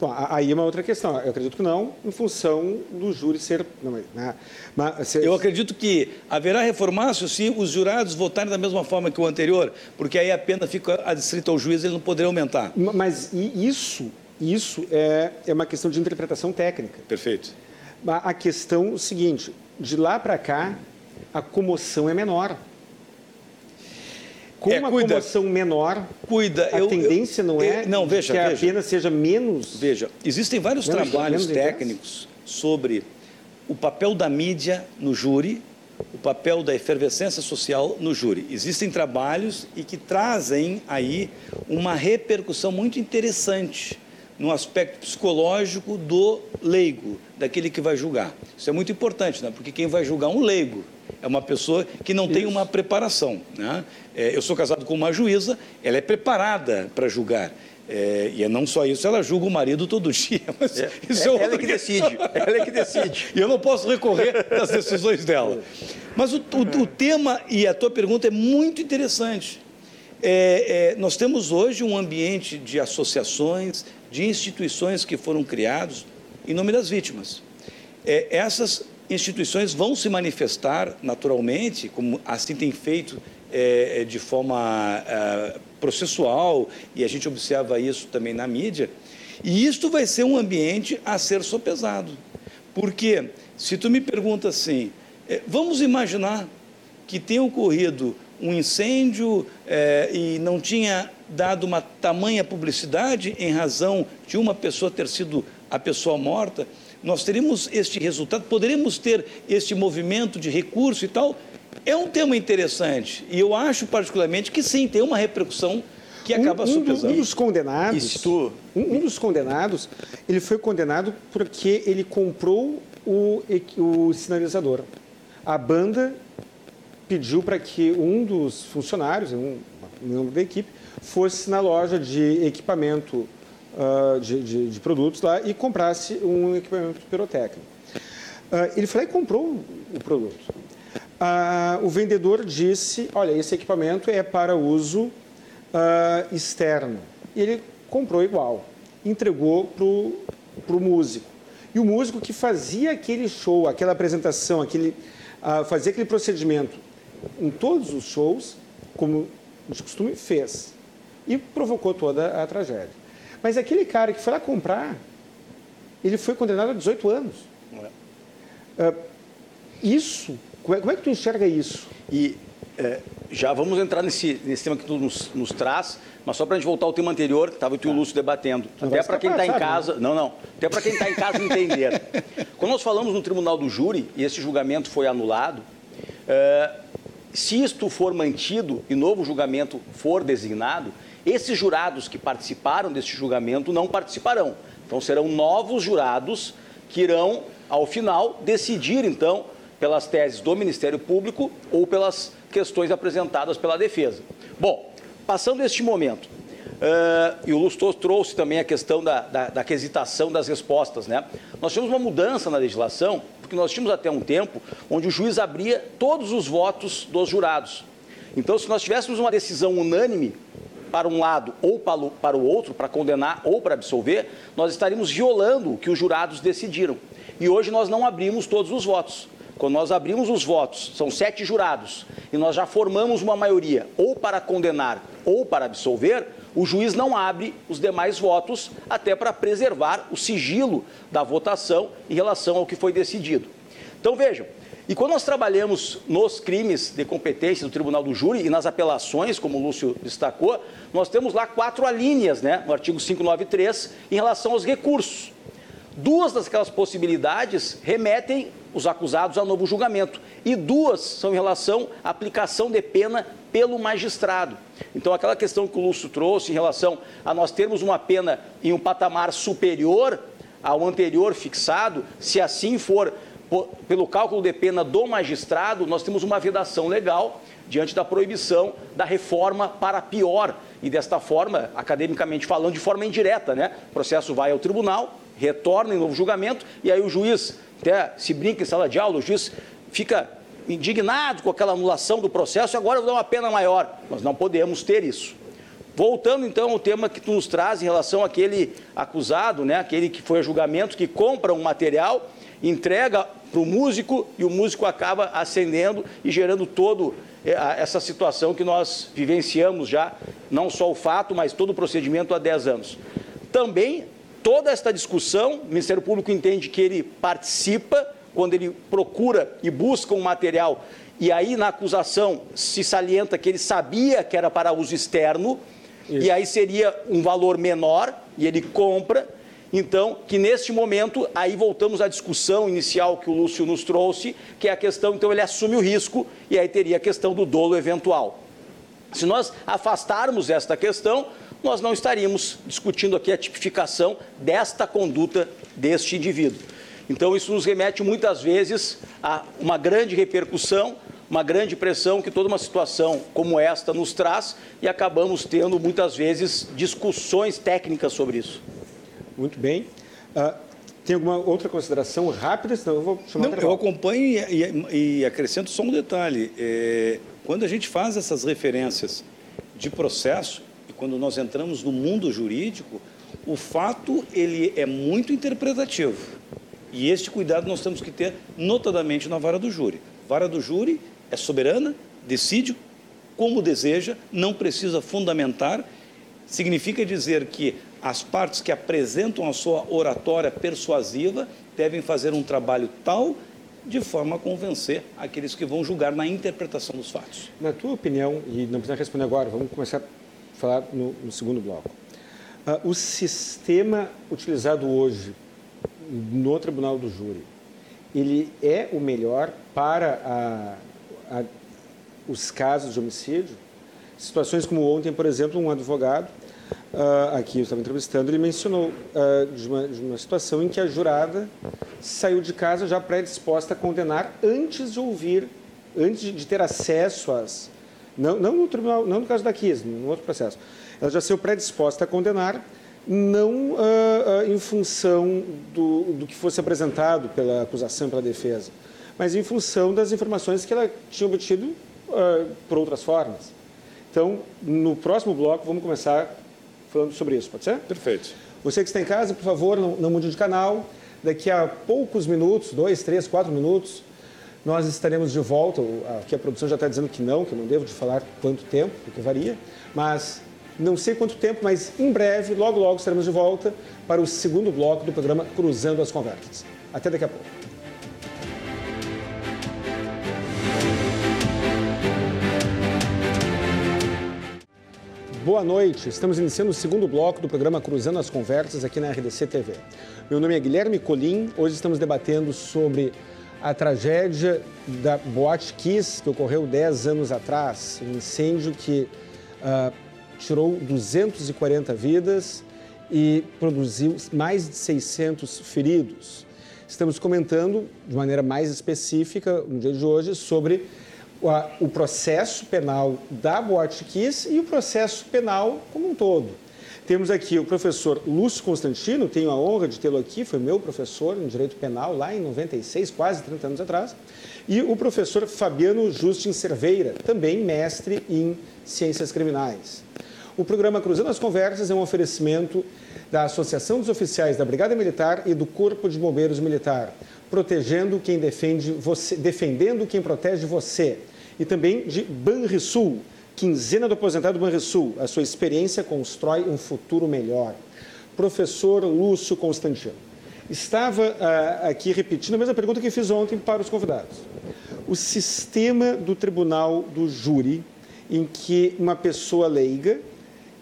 Bom, aí é uma outra questão. Eu acredito que não, em função do júri ser. Não, né? Mas, se... Eu acredito que haverá reformácio se os jurados votarem da mesma forma que o anterior, porque aí a pena fica adstrita ao juiz e ele não poderia aumentar. Mas isso, isso é, é uma questão de interpretação técnica. Perfeito. A questão é o seguinte: de lá para cá, a comoção é menor. Com é, uma cuida, comoção menor, cuida, a eu, tendência eu, não é não, veja, que a veja, pena seja menos. Veja, existem vários menos, trabalhos menos técnicos sobre o papel da mídia no júri, o papel da efervescência social no júri. Existem trabalhos e que trazem aí uma repercussão muito interessante no aspecto psicológico do leigo, daquele que vai julgar. Isso é muito importante, né? porque quem vai julgar um leigo é uma pessoa que não Isso. tem uma preparação. Né? É, eu sou casado com uma juíza, ela é preparada para julgar. É, e é não só isso, ela julga o marido todo dia. Mas é, isso é, é ela que decide. Ela é que decide. e eu não posso recorrer das decisões dela. Mas o, o, o tema e a tua pergunta é muito interessante. É, é, nós temos hoje um ambiente de associações, de instituições que foram criados em nome das vítimas. É, essas instituições vão se manifestar naturalmente, como assim tem feito é, é, de forma é, processual, e a gente observa isso também na mídia, e isto vai ser um ambiente a ser sopesado. Porque, se tu me pergunta assim, é, vamos imaginar que tenha ocorrido um incêndio é, e não tinha dado uma tamanha publicidade em razão de uma pessoa ter sido a pessoa morta, nós teríamos este resultado, poderíamos ter este movimento de recurso e tal. É um tema interessante e eu acho particularmente que sim, tem uma repercussão que acaba um, um, um dos condenados, Isto... um, um, dos condenados, ele foi condenado porque ele comprou o, o sinalizador. A banda pediu para que um dos funcionários, um membro da equipe, fosse na loja de equipamento uh, de, de, de, produtos lá e comprasse um equipamento pirotécnico. Uh, ele foi lá e comprou o produto. Uh, o vendedor disse, olha, esse equipamento é para uso externo. E ele comprou igual, entregou para o músico. E o músico que fazia aquele show, aquela apresentação, aquele, fazia aquele procedimento em todos os shows, como de costume, fez. E provocou toda a tragédia. Mas aquele cara que foi lá comprar, ele foi condenado a 18 anos. É. Uh, isso, como é, como é, que tu enxerga isso? E é, já vamos entrar nesse, nesse tema que tu nos, nos traz, mas só para a gente voltar ao tema anterior, que estava o tio tá. Lúcio debatendo. até para quem está em casa. Não, não. Até para quem está em casa entender. Quando nós falamos no tribunal do júri, e esse julgamento foi anulado, é, se isto for mantido e novo julgamento for designado, esses jurados que participaram deste julgamento não participarão. Então serão novos jurados que irão, ao final, decidir, então, pelas teses do Ministério Público ou pelas questões apresentadas pela defesa. Bom, passando este momento, uh, e o Lustos trouxe também a questão da, da, da quesitação das respostas, né? Nós tivemos uma mudança na legislação, porque nós tínhamos até um tempo onde o juiz abria todos os votos dos jurados. Então, se nós tivéssemos uma decisão unânime, para um lado ou para o outro, para condenar ou para absolver, nós estaríamos violando o que os jurados decidiram. E hoje nós não abrimos todos os votos. Quando nós abrimos os votos, são sete jurados, e nós já formamos uma maioria ou para condenar ou para absolver, o juiz não abre os demais votos, até para preservar o sigilo da votação em relação ao que foi decidido. Então vejam, e quando nós trabalhamos nos crimes de competência do Tribunal do Júri e nas apelações, como o Lúcio destacou, nós temos lá quatro alíneas, né, no artigo 593, em relação aos recursos. Duas daquelas possibilidades remetem os acusados a novo julgamento e duas são em relação à aplicação de pena pelo magistrado. Então, aquela questão que o Lúcio trouxe em relação a nós termos uma pena em um patamar superior ao anterior fixado, se assim for pelo cálculo de pena do magistrado, nós temos uma vedação legal diante da proibição da reforma para pior. E desta forma, academicamente falando, de forma indireta, né? O processo vai ao tribunal, retorna em novo julgamento, e aí o juiz, até se brinca em sala de aula, o juiz fica indignado com aquela anulação do processo, e agora eu vou dar uma pena maior. Nós não podemos ter isso. Voltando então ao tema que tu nos traz em relação àquele acusado, né, aquele que foi a julgamento, que compra um material, entrega para o músico e o músico acaba acendendo e gerando todo essa situação que nós vivenciamos já, não só o fato, mas todo o procedimento há 10 anos. Também toda esta discussão, o Ministério Público entende que ele participa quando ele procura e busca um material e aí na acusação se salienta que ele sabia que era para uso externo, Isso. e aí seria um valor menor, e ele compra. Então, que neste momento, aí voltamos à discussão inicial que o Lúcio nos trouxe, que é a questão, então ele assume o risco, e aí teria a questão do dolo eventual. Se nós afastarmos esta questão, nós não estaríamos discutindo aqui a tipificação desta conduta deste indivíduo. Então, isso nos remete muitas vezes a uma grande repercussão, uma grande pressão que toda uma situação como esta nos traz e acabamos tendo muitas vezes discussões técnicas sobre isso. Muito bem. Uh, tem alguma outra consideração rápida? Senão eu vou chamar Não, eu acompanho e, e, e, acrescento só um detalhe. É, quando a gente faz essas referências de processo e quando nós entramos no mundo jurídico, o fato ele é muito interpretativo. E este cuidado nós temos que ter notadamente na vara do júri. Vara do júri é soberana, decide como deseja, não precisa fundamentar. Significa dizer que as partes que apresentam a sua oratória persuasiva devem fazer um trabalho tal de forma a convencer aqueles que vão julgar na interpretação dos fatos. Na tua opinião, e não precisa responder agora, vamos começar a falar no, no segundo bloco. Uh, o sistema utilizado hoje no Tribunal do Júri, ele é o melhor para a, a, os casos de homicídio? Situações como ontem, por exemplo, um advogado, uh, aqui eu estava entrevistando, ele mencionou uh, de, uma, de, uma, situação em que a jurada saiu de casa já predisposta a condenar antes de ouvir, antes de, de ter acesso às... Não, não no tribunal, não no caso da Kiss, no outro processo. Ela já saiu predisposta a condenar não uh, em função do, do, que fosse apresentado pela acusação pela defesa, mas em função das informações que ela tinha obtido por outras formas. Então, no próximo bloco, vamos começar falando sobre isso, pode ser? Perfeito. Você que está em casa, por favor, não, não mude de canal. Daqui a poucos minutos, dois, três, quatro minutos, nós estaremos de volta. Aqui a produção já está dizendo que não, que eu não devo de falar quanto tempo, porque varia, mas não sei quanto tempo, mas em breve, logo, logo estaremos de volta para o segundo bloco do programa Cruzando as Conversas. Até daqui a pouco. Boa noite, estamos iniciando o segundo bloco do programa Cruzando as Conversas aqui na RDC TV. Meu nome é Guilherme Colim, hoje estamos debatendo sobre a tragédia da Boate Kiss, que ocorreu 10 anos atrás, um incêndio que uh, tirou 240 vidas e produziu mais de 600 feridos. Estamos comentando de maneira mais específica no dia de hoje sobre o processo penal da Boate Kiss e o processo penal como um todo. Temos aqui o professor Lúcio Constantino, tenho a honra de tê-lo aqui, foi meu professor em Direito Penal lá em 96, quase 30 anos atrás, e o professor Fabiano Justin Cerveira, também mestre em Ciências Criminais. O programa Cruzando as Conversas é um oferecimento da Associação dos Oficiais da Brigada Militar e do Corpo de Bombeiros Militar, protegendo quem defende você, defendendo quem protege você. E também de Banrisul, quinzena do aposentado Banrisul. A sua experiência constrói um futuro melhor. Professor Lúcio Constantino. Estava uh, aqui repetindo a mesma pergunta que fiz ontem para os convidados. O sistema do tribunal do júri, em que uma pessoa leiga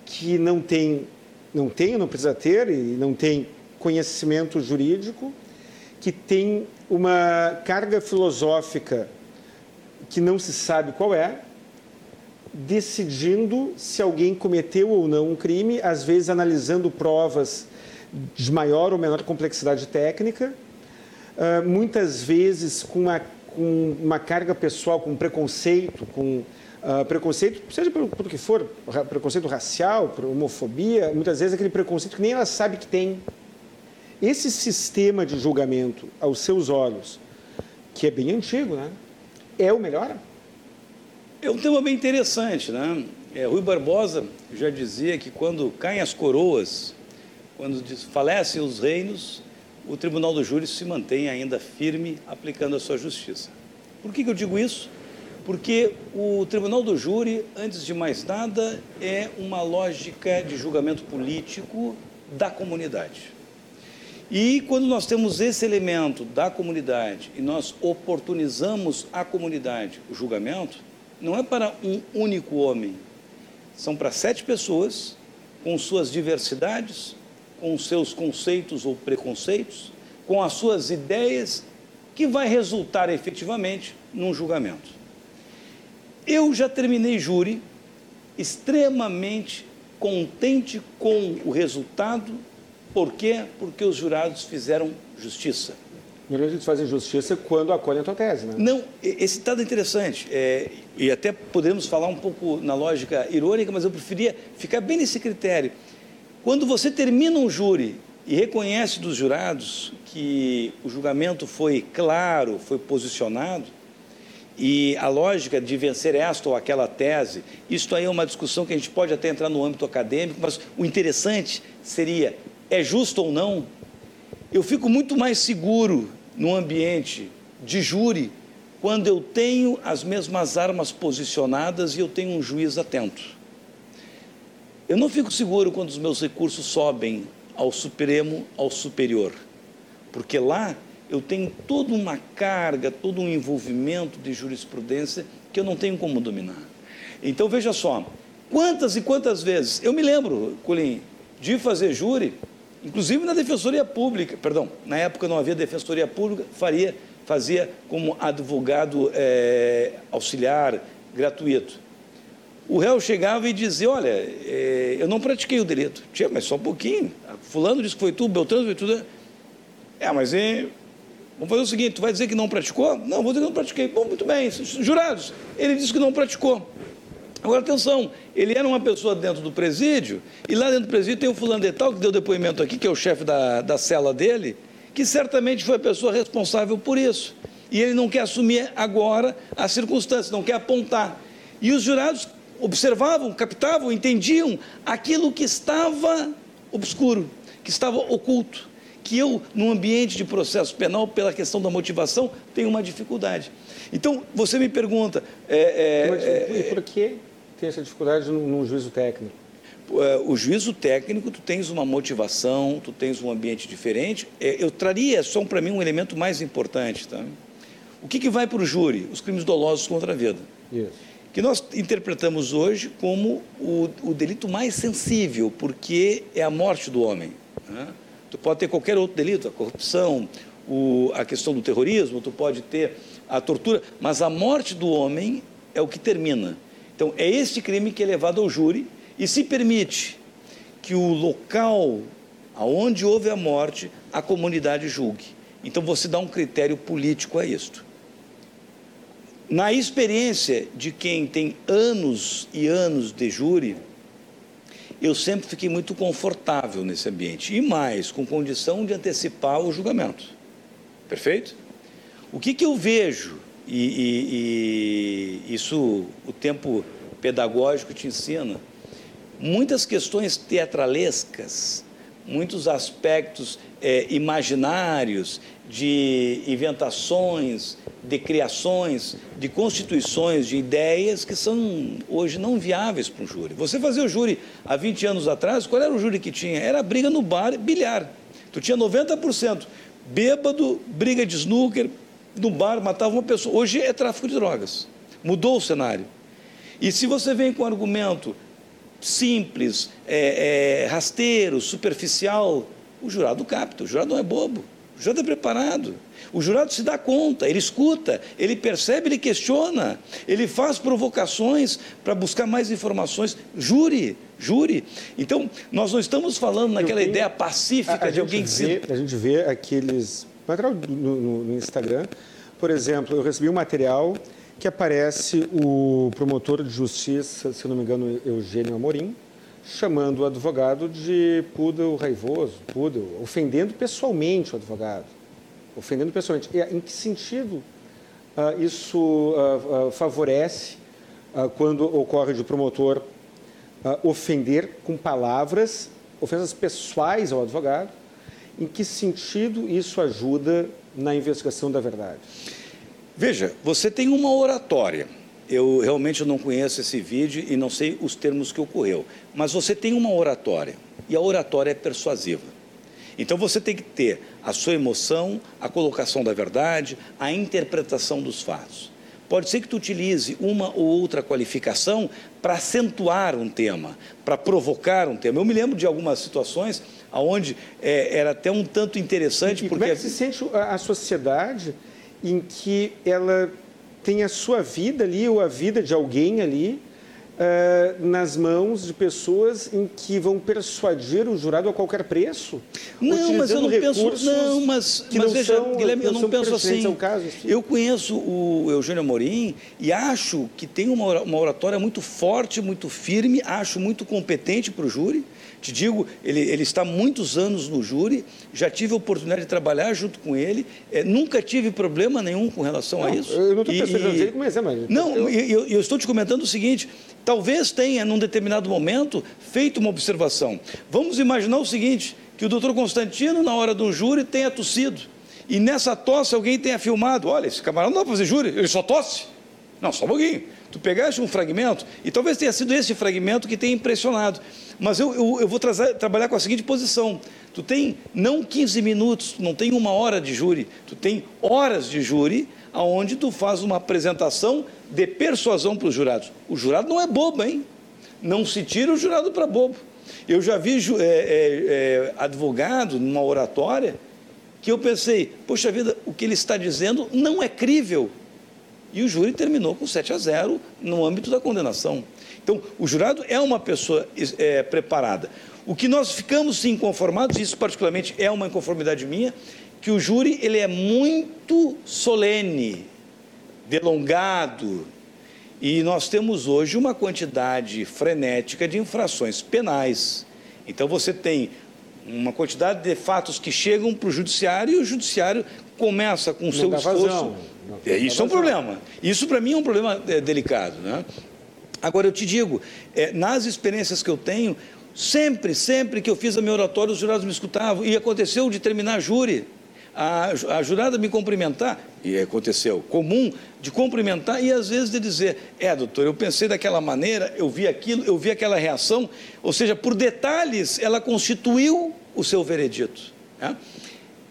que não tem, não tem, não precisa ter e não tem conhecimento jurídico, que tem uma carga filosófica que não se sabe qual é, decidindo se alguém cometeu ou não um crime, às vezes analisando provas de maior ou menor complexidade técnica, uh, muitas vezes com uma, com uma carga pessoal, com preconceito, com uh, preconceito, seja pelo, pelo que for, preconceito racial, homofobia, muitas vezes aquele preconceito que nem ela sabe que tem. Esse sistema de julgamento aos seus olhos, que é bem antigo, né? É o melhor? É um tema bem interessante, né? É, Rui Barbosa já dizia que quando caem as coroas, quando falecem os reinos, o Tribunal do Júri se mantém ainda firme aplicando a sua justiça. Por que, que eu digo isso? Porque o Tribunal do Júri, antes de mais nada, é uma lógica de julgamento político da comunidade. E quando nós temos esse elemento da comunidade e nós oportunizamos à comunidade o julgamento, não é para um único homem, são para sete pessoas com suas diversidades, com seus conceitos ou preconceitos, com as suas ideias, que vai resultar efetivamente num julgamento. Eu já terminei júri extremamente contente com o resultado por quê? Porque os jurados fizeram justiça. Normalmente eles fazem justiça quando acolhem a tua tese, né? Não, esse dado é interessante. É, e até podemos falar um pouco na lógica irônica, mas eu preferia ficar bem nesse critério. Quando você termina um júri e reconhece dos jurados que o julgamento foi claro, foi posicionado, e a lógica de vencer esta ou aquela tese, isso aí é uma discussão que a gente pode até entrar no âmbito acadêmico, mas o interessante seria é justo ou não, eu fico muito mais seguro no ambiente de júri quando eu tenho as mesmas armas posicionadas e eu tenho um juiz atento. Eu não fico seguro quando os meus recursos sobem ao Supremo, ao Superior, porque lá eu tenho toda uma carga, todo um envolvimento de jurisprudência que eu não tenho como dominar. Então veja só, quantas e quantas vezes, eu me lembro, Colim, de fazer júri Inclusive na Defensoria Pública, perdão, na época não havia Defensoria Pública, faria, fazia como advogado é, auxiliar gratuito. O réu chegava e dizia, olha, é, eu não pratiquei o delito. Tinha, mas só um pouquinho. Fulano disse que foi tu, Beltrano foi tudo. É, mas é, vamos fazer o seguinte, tu vai dizer que não praticou? Não, vou dizer que não pratiquei. Bom, muito bem, jurados. Ele disse que não praticou. Agora, atenção, ele era uma pessoa dentro do presídio, e lá dentro do presídio tem o fulano de tal, que deu depoimento aqui, que é o chefe da, da cela dele, que certamente foi a pessoa responsável por isso. E ele não quer assumir agora as circunstâncias, não quer apontar. E os jurados observavam, captavam, entendiam aquilo que estava obscuro, que estava oculto, que eu, no ambiente de processo penal, pela questão da motivação, tenho uma dificuldade. Então, você me pergunta... É, é, e por que tem essa dificuldade no, no juízo técnico? É, o juízo técnico, tu tens uma motivação, tu tens um ambiente diferente. É, eu traria só para mim um elemento mais importante. Tá? O que, que vai para o júri? Os crimes dolosos contra a vida. Isso. Que nós interpretamos hoje como o, o, delito mais sensível, porque é a morte do homem. Né? Tu pode ter qualquer outro delito, a corrupção, o, a questão do terrorismo, tu pode ter a tortura, mas a morte do homem é o que termina. Então, é este crime que é levado ao júri e se permite que o local aonde houve a morte, a comunidade julgue. Então, você dá um critério político a isto. Na experiência de quem tem anos e anos de júri, eu sempre fiquei muito confortável nesse ambiente. E mais, com condição de antecipar o julgamento. Perfeito? O que, que eu vejo e, e, e isso o tempo pedagógico te ensina. Muitas questões teatralescas, muitos aspectos é, imaginários de inventações, de criações, de constituições, de ideias que são hoje não viáveis para um júri. Você fazia o júri há 20 anos atrás, qual era o júri que tinha? Era briga no bar, bilhar. Tu tinha 90% bêbado, briga de snooker, no bar, matava uma pessoa. Hoje é tráfico de drogas. Mudou o cenário. E se você vem com um argumento simples, é, é, rasteiro, superficial, o jurado capta. O jurado não é bobo. O jurado é preparado. O jurado se dá conta, ele escuta, ele percebe, ele questiona, ele faz provocações para buscar mais informações. Jure, jure. Então, nós não estamos falando naquela tenho, ideia pacífica a, a de alguém que se. A gente vê aqueles material no, no, no Instagram. Por exemplo, eu recebi um material que aparece o promotor de justiça, se não me engano, Eugênio Amorim, chamando o advogado de pudel raivoso, pudel, ofendendo pessoalmente o advogado. Ofendendo pessoalmente. E, em que sentido uh, isso uh, uh, favorece quando ocorre de promotor ofender com palavras, ofensas pessoais ao advogado? Em que sentido isso ajuda na investigação da verdade? Veja, você tem uma oratória. Eu realmente não conheço esse vídeo e não sei os termos que ocorreu, mas você tem uma oratória e a oratória é persuasiva. Então você tem que ter a sua emoção, a colocação da verdade, a interpretação dos fatos. Pode ser que tu utilize uma ou outra qualificação para acentuar um tema, para provocar um tema. Eu me lembro de algumas situações onde é, era até um tanto interessante. E porque... como é que se sente a sociedade em que ela tem a sua vida ali ou a vida de alguém ali uh, nas mãos de pessoas em que vão persuadir o jurado a qualquer preço? Não, mas eu não penso. Não, mas, mas não veja, são, Guilherme, eu não penso assim. Caso, assim. Eu conheço o Eugênio Amorim e acho que tem uma, uma oratória muito forte, muito firme, acho muito competente para o júri. Te digo, ele, ele está muitos anos no júri, já tive a oportunidade de trabalhar junto com ele, é, nunca tive problema nenhum com relação não, a isso. Eu não estou pensando ele como exemplo, mas... Não, eu... Eu, eu estou te comentando o seguinte, talvez tenha, num determinado momento, feito uma observação. Vamos imaginar o seguinte, que o doutor Constantino, na hora do júri, tenha tossido. E nessa tosse alguém tenha filmado. Olha, esse camarada não dá para fazer júri, ele só tosse. Não, só um pouquinho. Tu pegaste um fragmento, e talvez tenha sido esse fragmento que tenha impressionado. Mas eu, eu, eu vou trazer, trabalhar com a seguinte posição: tu tem não 15 minutos, não tem uma hora de júri, tu tem horas de júri, aonde tu faz uma apresentação de persuasão para os jurados. O jurado não é bobo, hein? Não se tira o jurado para bobo. Eu já vi é, é, é, advogado numa oratória que eu pensei, poxa vida, o que ele está dizendo não é crível. E o júri terminou com 7 a 0 no âmbito da condenação. Então, o jurado é uma pessoa é, preparada. O que nós ficamos inconformados, isso particularmente é uma inconformidade minha, que o júri ele é muito solene, delongado, e nós temos hoje uma quantidade frenética de infrações penais. Então você tem uma quantidade de fatos que chegam para o judiciário e o judiciário começa com o seu esforço. É, isso é um problema. Isso para mim é um problema é, delicado, né? Agora, eu te digo, é, nas experiências que eu tenho, sempre, sempre que eu fiz a minha oratória, os jurados me escutavam, e aconteceu de terminar a júri, a, a jurada me cumprimentar, e aconteceu, comum, de cumprimentar e às vezes de dizer, é doutor, eu pensei daquela maneira, eu vi aquilo, eu vi aquela reação, ou seja, por detalhes, ela constituiu o seu veredito. Né?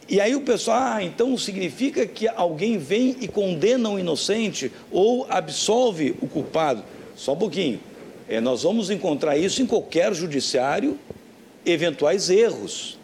E aí o pessoal, ah, então significa que alguém vem e condena o inocente ou absolve o culpado. Só um pouquinho. É, nós vamos encontrar isso em qualquer judiciário, eventuais erros.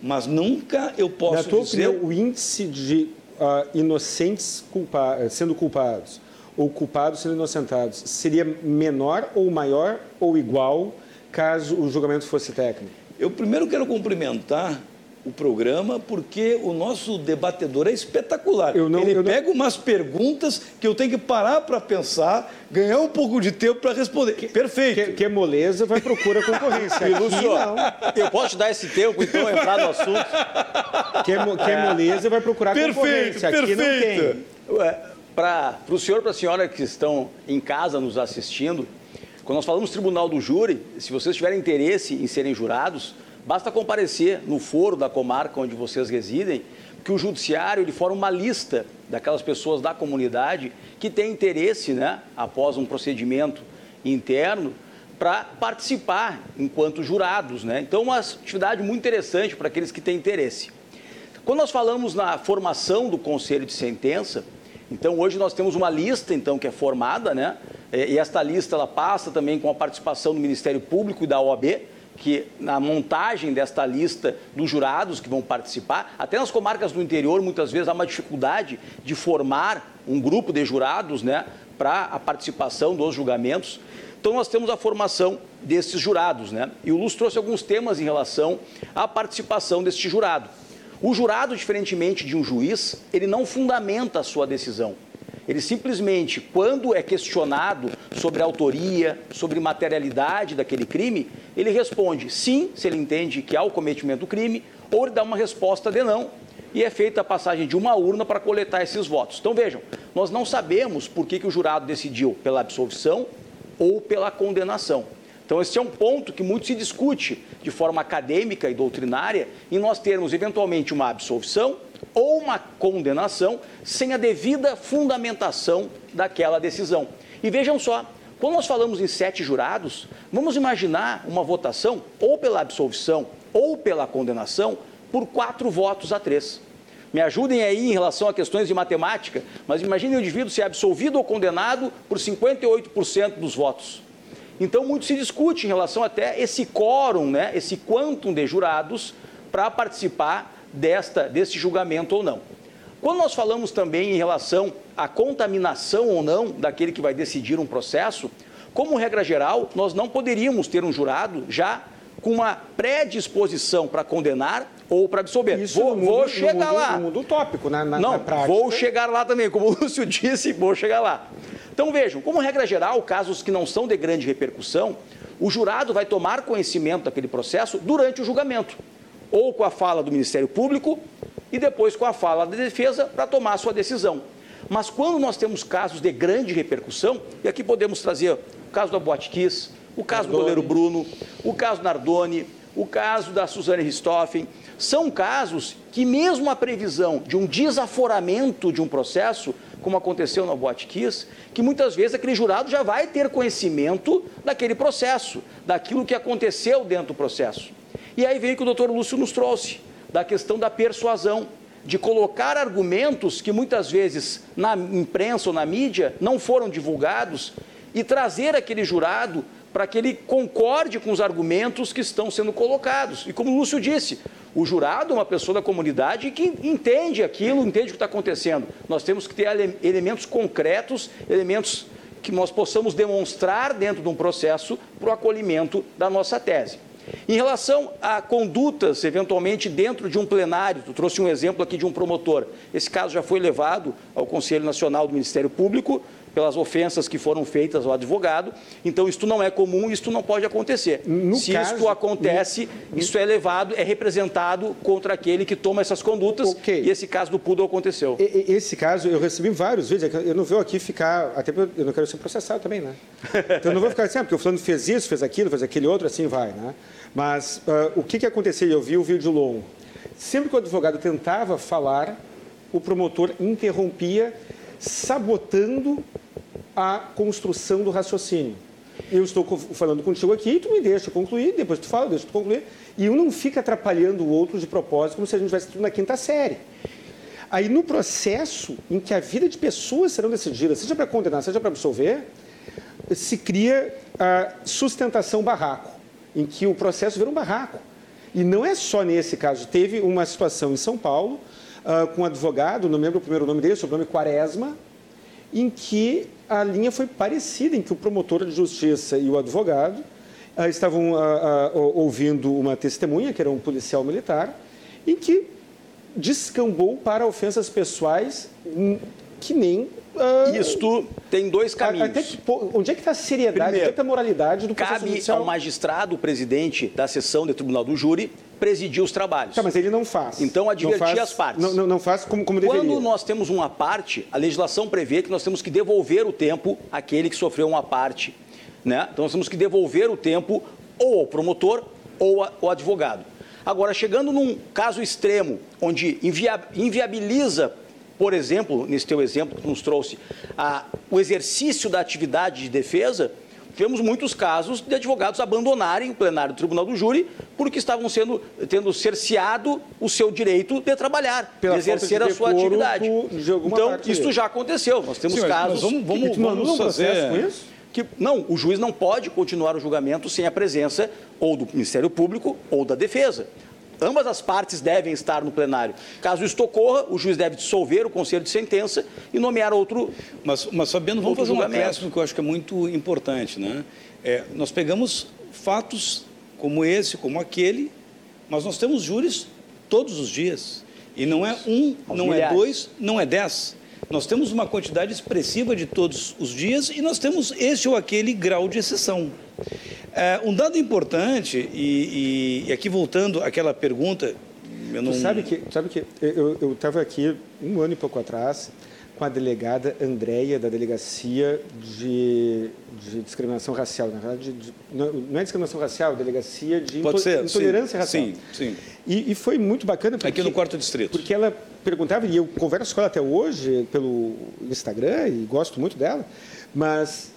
Mas nunca eu posso Na tua dizer... opinião, o índice de uh, inocentes culpa... Sendo culpados ou culpados sendo inocentados seria menor ou maior ou igual caso o julgamento fosse técnico? Eu primeiro quero cumprimentar o programa, porque o nosso debatedor é espetacular. Não, Ele pega não... umas perguntas que eu tenho que parar para pensar, ganhar um pouco de tempo para responder. Que, Perfeito. Que, que moleza vai procurar concorrência. Lúcio, eu posso te dar esse tempo, então, entrar no assunto. Que, que é. moleza vai procurar perfeito, concorrência. Aqui perfeito. não tem. Para o senhor e para a senhora que estão em casa nos assistindo, quando nós falamos tribunal do júri, se vocês tiverem interesse em serem jurados, Basta comparecer no foro da comarca onde vocês residem, que o judiciário ele forma uma lista daquelas pessoas da comunidade que têm interesse, né, após um procedimento interno, para participar enquanto jurados. Né? Então, uma atividade muito interessante para aqueles que têm interesse. Quando nós falamos na formação do conselho de sentença, então hoje nós temos uma lista então que é formada, né? E esta lista ela passa também com a participação do Ministério Público e da OAB que na montagem desta lista dos jurados que vão participar, até nas comarcas do interior, muitas vezes há uma dificuldade de formar um grupo de jurados né, para a participação dos julgamentos. Então, nós temos a formação desses jurados. Né? E o Luz trouxe alguns temas em relação à participação deste jurado. O jurado, diferentemente de um juiz, ele não fundamenta a sua decisão. Ele simplesmente, quando é questionado sobre a autoria, sobre materialidade daquele crime, ele responde sim, se ele entende que há o cometimento do crime, ou ele dá uma resposta de não, e é feita a passagem de uma urna para coletar esses votos. Então vejam, nós não sabemos por que, que o jurado decidiu pela absolvição ou pela condenação. Então, esse é um ponto que muito se discute de forma acadêmica e doutrinária, em nós termos eventualmente uma absolvição ou uma condenação sem a devida fundamentação daquela decisão. E vejam só, quando nós falamos em sete jurados, vamos imaginar uma votação ou pela absolvição ou pela condenação por quatro votos a três. Me ajudem aí em relação a questões de matemática, mas imaginem o indivíduo ser absolvido ou condenado por 58% dos votos. Então, muito se discute em relação até esse quórum, né, esse quantum de jurados para participar desta, desse julgamento ou não. Quando nós falamos também em relação à contaminação ou não daquele que vai decidir um processo, como regra geral, nós não poderíamos ter um jurado já com uma predisposição para condenar ou para absolver. Isso vou, mundo, vou chegar no mundo, lá. No mundo utópico, na, na, não, na prática. Vou chegar lá também, como o Lúcio disse, vou chegar lá. Então vejam, como regra geral, casos que não são de grande repercussão, o jurado vai tomar conhecimento daquele processo durante o julgamento, ou com a fala do Ministério Público e depois com a fala da defesa para tomar a sua decisão. Mas quando nós temos casos de grande repercussão, e aqui podemos trazer o caso da Boate Kiss, o caso Nardoni. do goleiro Bruno, o caso Nardoni, o caso da Suzane Ristoffen, são casos que mesmo a previsão de um desaforamento de um processo como aconteceu no Boate Kiss, que muitas vezes aquele jurado já vai ter conhecimento daquele processo, daquilo que aconteceu dentro do processo. E aí vem o que o doutor Lúcio nos trouxe, da questão da persuasão, de colocar argumentos que muitas vezes na imprensa ou na mídia não foram divulgados e trazer aquele jurado para que ele concorde com os argumentos que estão sendo colocados. E como o Lúcio disse, o jurado é uma pessoa da comunidade que entende aquilo, entende o que está acontecendo. Nós temos que ter elementos concretos, elementos que nós possamos demonstrar dentro de um processo para o acolhimento da nossa tese. Em relação a condutas, eventualmente dentro de um plenário, tu trouxe um exemplo aqui de um promotor. Esse caso já foi levado ao Conselho Nacional do Ministério Público pelas ofensas que foram feitas ao advogado. Então, isto não é comum, isto não pode acontecer. No Se caso, isto acontece, no, isso é levado, é representado contra aquele que toma essas condutas. Okay. E esse caso do Pudo aconteceu. E, esse caso, eu recebi vários vídeos, é eu não vou aqui ficar, até eu não quero ser processado também, né? Então, eu não vou ficar assim, ah, porque o fulano fez isso, fez aquilo, fez aquele outro, assim vai, né? Mas uh, o que, que aconteceu? Eu vi o vídeo longo. Sempre que o advogado tentava falar, o promotor interrompia, sabotando a construção do raciocínio. Eu estou falando contigo aqui, tu me deixa concluir, depois tu fala, deixa tu concluir, e um não fica atrapalhando o outro de propósito, como se a gente estivesse na quinta série. Aí, no processo em que a vida de pessoas serão decididas, seja para condenar, seja para absolver, se cria a sustentação barraco, em que o processo vira um barraco. E não é só nesse caso. Teve uma situação em São Paulo, uh, com um advogado, não lembro o primeiro nome dele, sobrenome Quaresma, em que a linha foi parecida, em que o promotor de justiça e o advogado ah, estavam ah, ah, ouvindo uma testemunha, que era um policial militar, em que descambou para ofensas pessoais hum, que nem Uh, Isto tem dois caminhos. Que, onde é que está a seriedade, Primeiro, onde é que está a moralidade do processo cabe judicial? ao magistrado, o presidente da sessão do tribunal do júri, presidir os trabalhos. Tá, mas ele não faz. Então, advertir faz, as partes. Não, não, não, faz como, como deveria. Quando nós temos uma parte, a legislação prevê que nós temos que devolver o tempo àquele que sofreu uma parte. Né? Então, nós temos que devolver o tempo ou ao promotor ou ao advogado. Agora, chegando num caso extremo, onde inviabiliza por exemplo, nesse teu exemplo que nos trouxe, a, o exercício da atividade de defesa, tivemos muitos casos de advogados abandonarem o plenário do Tribunal do Júri porque estavam sendo, tendo cerceado o seu direito de trabalhar, Pela de exercer de a sua atividade. Então, isso já aconteceu. Nós temos Sim, casos. Vamos, vamos, que, vamos fazer. Com isso? Que, não, o juiz não pode continuar o julgamento sem a presença ou do Ministério Público ou da defesa. Ambas as partes devem estar no plenário. Caso isso ocorra, o juiz deve dissolver o conselho de sentença e nomear outro. Mas, mas Fabiano, vamos fazer um acréscimo que eu acho que é muito importante. Né? É, nós pegamos fatos como esse, como aquele, mas nós temos júris todos os dias. E não é um, não é dois, não é dez. Nós temos uma quantidade expressiva de todos os dias e nós temos esse ou aquele grau de exceção. É, um dado importante, e, e, e, aqui voltando àquela pergunta. Eu não... sabe que, sabe que eu estava aqui um ano e pouco atrás com a delegada Andréia, da Delegacia de, de Discriminação Racial. Na verdade, de, não é discriminação racial, é Delegacia de Pode ser, Intolerância sim, Racial. Sim, sim. E, e, foi muito bacana. Porque, Aqui no quarto distrito. Porque ela perguntava, e eu converso com ela até hoje pelo Instagram, e gosto muito dela, mas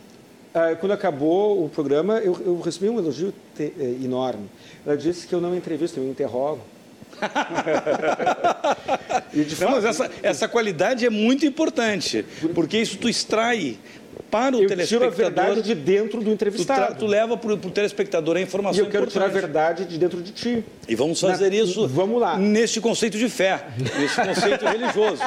quando acabou o programa, eu, eu recebi um elogio te, eh, enorme. Ela disse que eu não entrevisto, eu interrogo. e de fato, mas essa, essa qualidade é muito importante, porque isso tu extrai para o eu telespectador. Tiro a verdade de dentro do entrevistado. Tu, tu leva para o telespectador a informação. E eu quero tirar a verdade de dentro de ti. E vamos fazer Na, isso. Vamos lá. Neste conceito de fé, neste conceito religioso.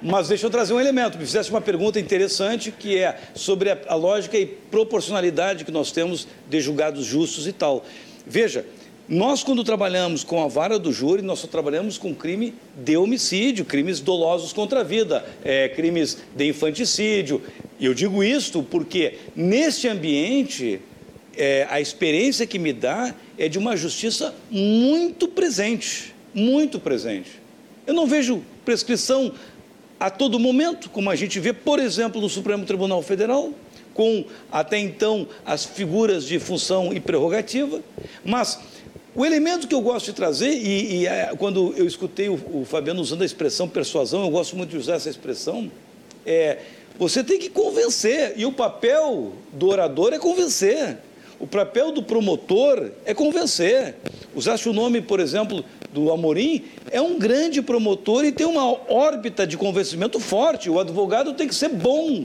Mas deixa eu trazer um elemento. Me fizesse uma pergunta interessante que é sobre a, a lógica e proporcionalidade que nós temos de julgados justos e tal. Veja, nós, quando trabalhamos com a vara do júri, nós só trabalhamos com crime de homicídio, crimes dolosos contra a vida, é, crimes de infanticídio. E eu digo isto porque, neste ambiente, é, a experiência que me dá é de uma justiça muito presente, muito presente. Eu não vejo prescrição a todo momento, como a gente vê, por exemplo, no Supremo Tribunal Federal, com até então as figuras de função e prerrogativa, mas o elemento que eu gosto de trazer, e, e é, quando eu escutei o, o, Fabiano usando a expressão persuasão, eu gosto muito de usar essa expressão, é você tem que convencer, e o papel do orador é convencer. O papel do promotor é convencer. Usaste o nome, por exemplo, do Amorim, é um grande promotor e tem uma órbita de convencimento forte. O advogado tem que ser bom,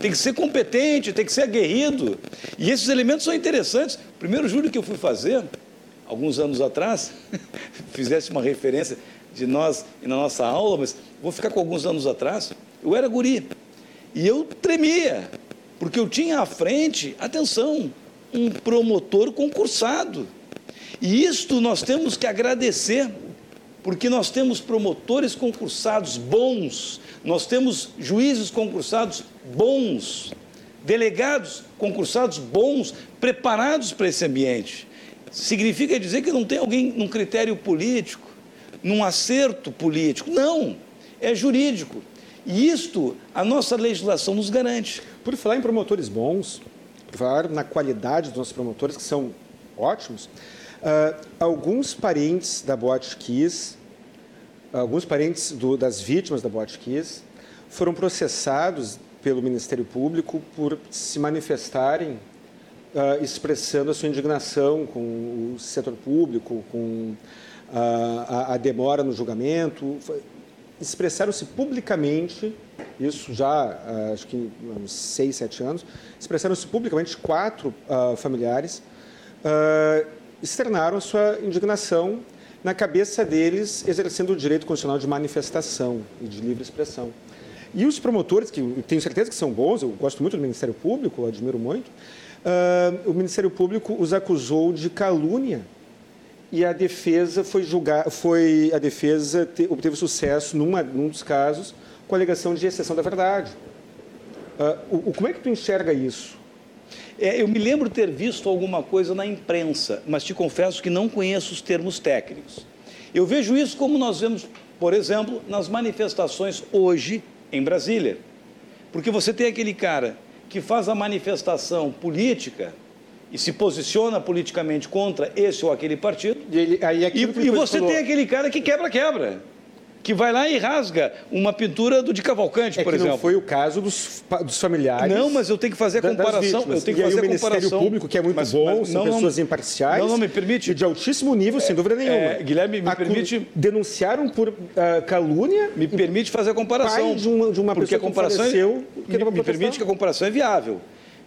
tem que ser competente, tem que ser aguerrido. E esses elementos são interessantes. O primeiro júri que eu fui fazer, alguns anos atrás, fizesse uma referência de nós na nossa aula, mas vou ficar com alguns anos atrás, eu era guri. E eu tremia, porque eu tinha à frente, atenção, um promotor concursado. E isto nós temos que agradecer, porque nós temos promotores concursados bons, nós temos juízes concursados bons, delegados concursados bons, preparados para esse ambiente significa dizer que não tem alguém num critério político, num acerto político. Não, é jurídico. E isto a nossa legislação nos garante. Por falar em promotores bons, por falar na qualidade dos nossos promotores, que são ótimos, uh, alguns parentes da Boate Kiss, alguns parentes do, das vítimas da Boate Kiss, foram processados pelo Ministério Público por se manifestarem uh, expressando a sua indignação com o setor público, com uh, a, a, demora no julgamento. Expressaram-se publicamente, isso já uh, acho que uns seis, sete anos, expressaram-se publicamente quatro familiares, externaram a sua indignação na cabeça deles, exercendo o direito constitucional de manifestação e de livre expressão. E os promotores, que eu tenho certeza que são bons, eu gosto muito do Ministério Público, admiro muito, uh, o Ministério Público os acusou de calúnia e a defesa foi julgar, foi a defesa te, obteve sucesso numa, num dos casos com a alegação de exceção da verdade. Uh, o, como é que tu enxerga isso? É, eu me lembro ter visto alguma coisa na imprensa, mas te confesso que não conheço os termos técnicos. Eu vejo isso como nós vemos, por exemplo, nas manifestações hoje em Brasília. Porque você tem aquele cara que faz a manifestação política e se posiciona politicamente contra esse ou aquele partido. E, ele, aí e, e você falou... tem aquele cara que quebra-quebra que vai lá e rasga uma pintura do de Cavalcante, é por exemplo. Não foi o caso dos, dos familiares. Não, mas eu tenho que fazer a comparação. Eu tenho que e fazer aí, o Ministério comparação. Público, que é muito mas, bom, mas, são não, pessoas imparciais. Não, não me permite. De altíssimo nível, é, sem dúvida nenhuma. É, Guilherme, me a, permite. Denunciaram por uh, calúnia. Me permite fazer a comparação. Pai de uma, de uma porque pessoa a comparação que é, me, me permite que a comparação é viável.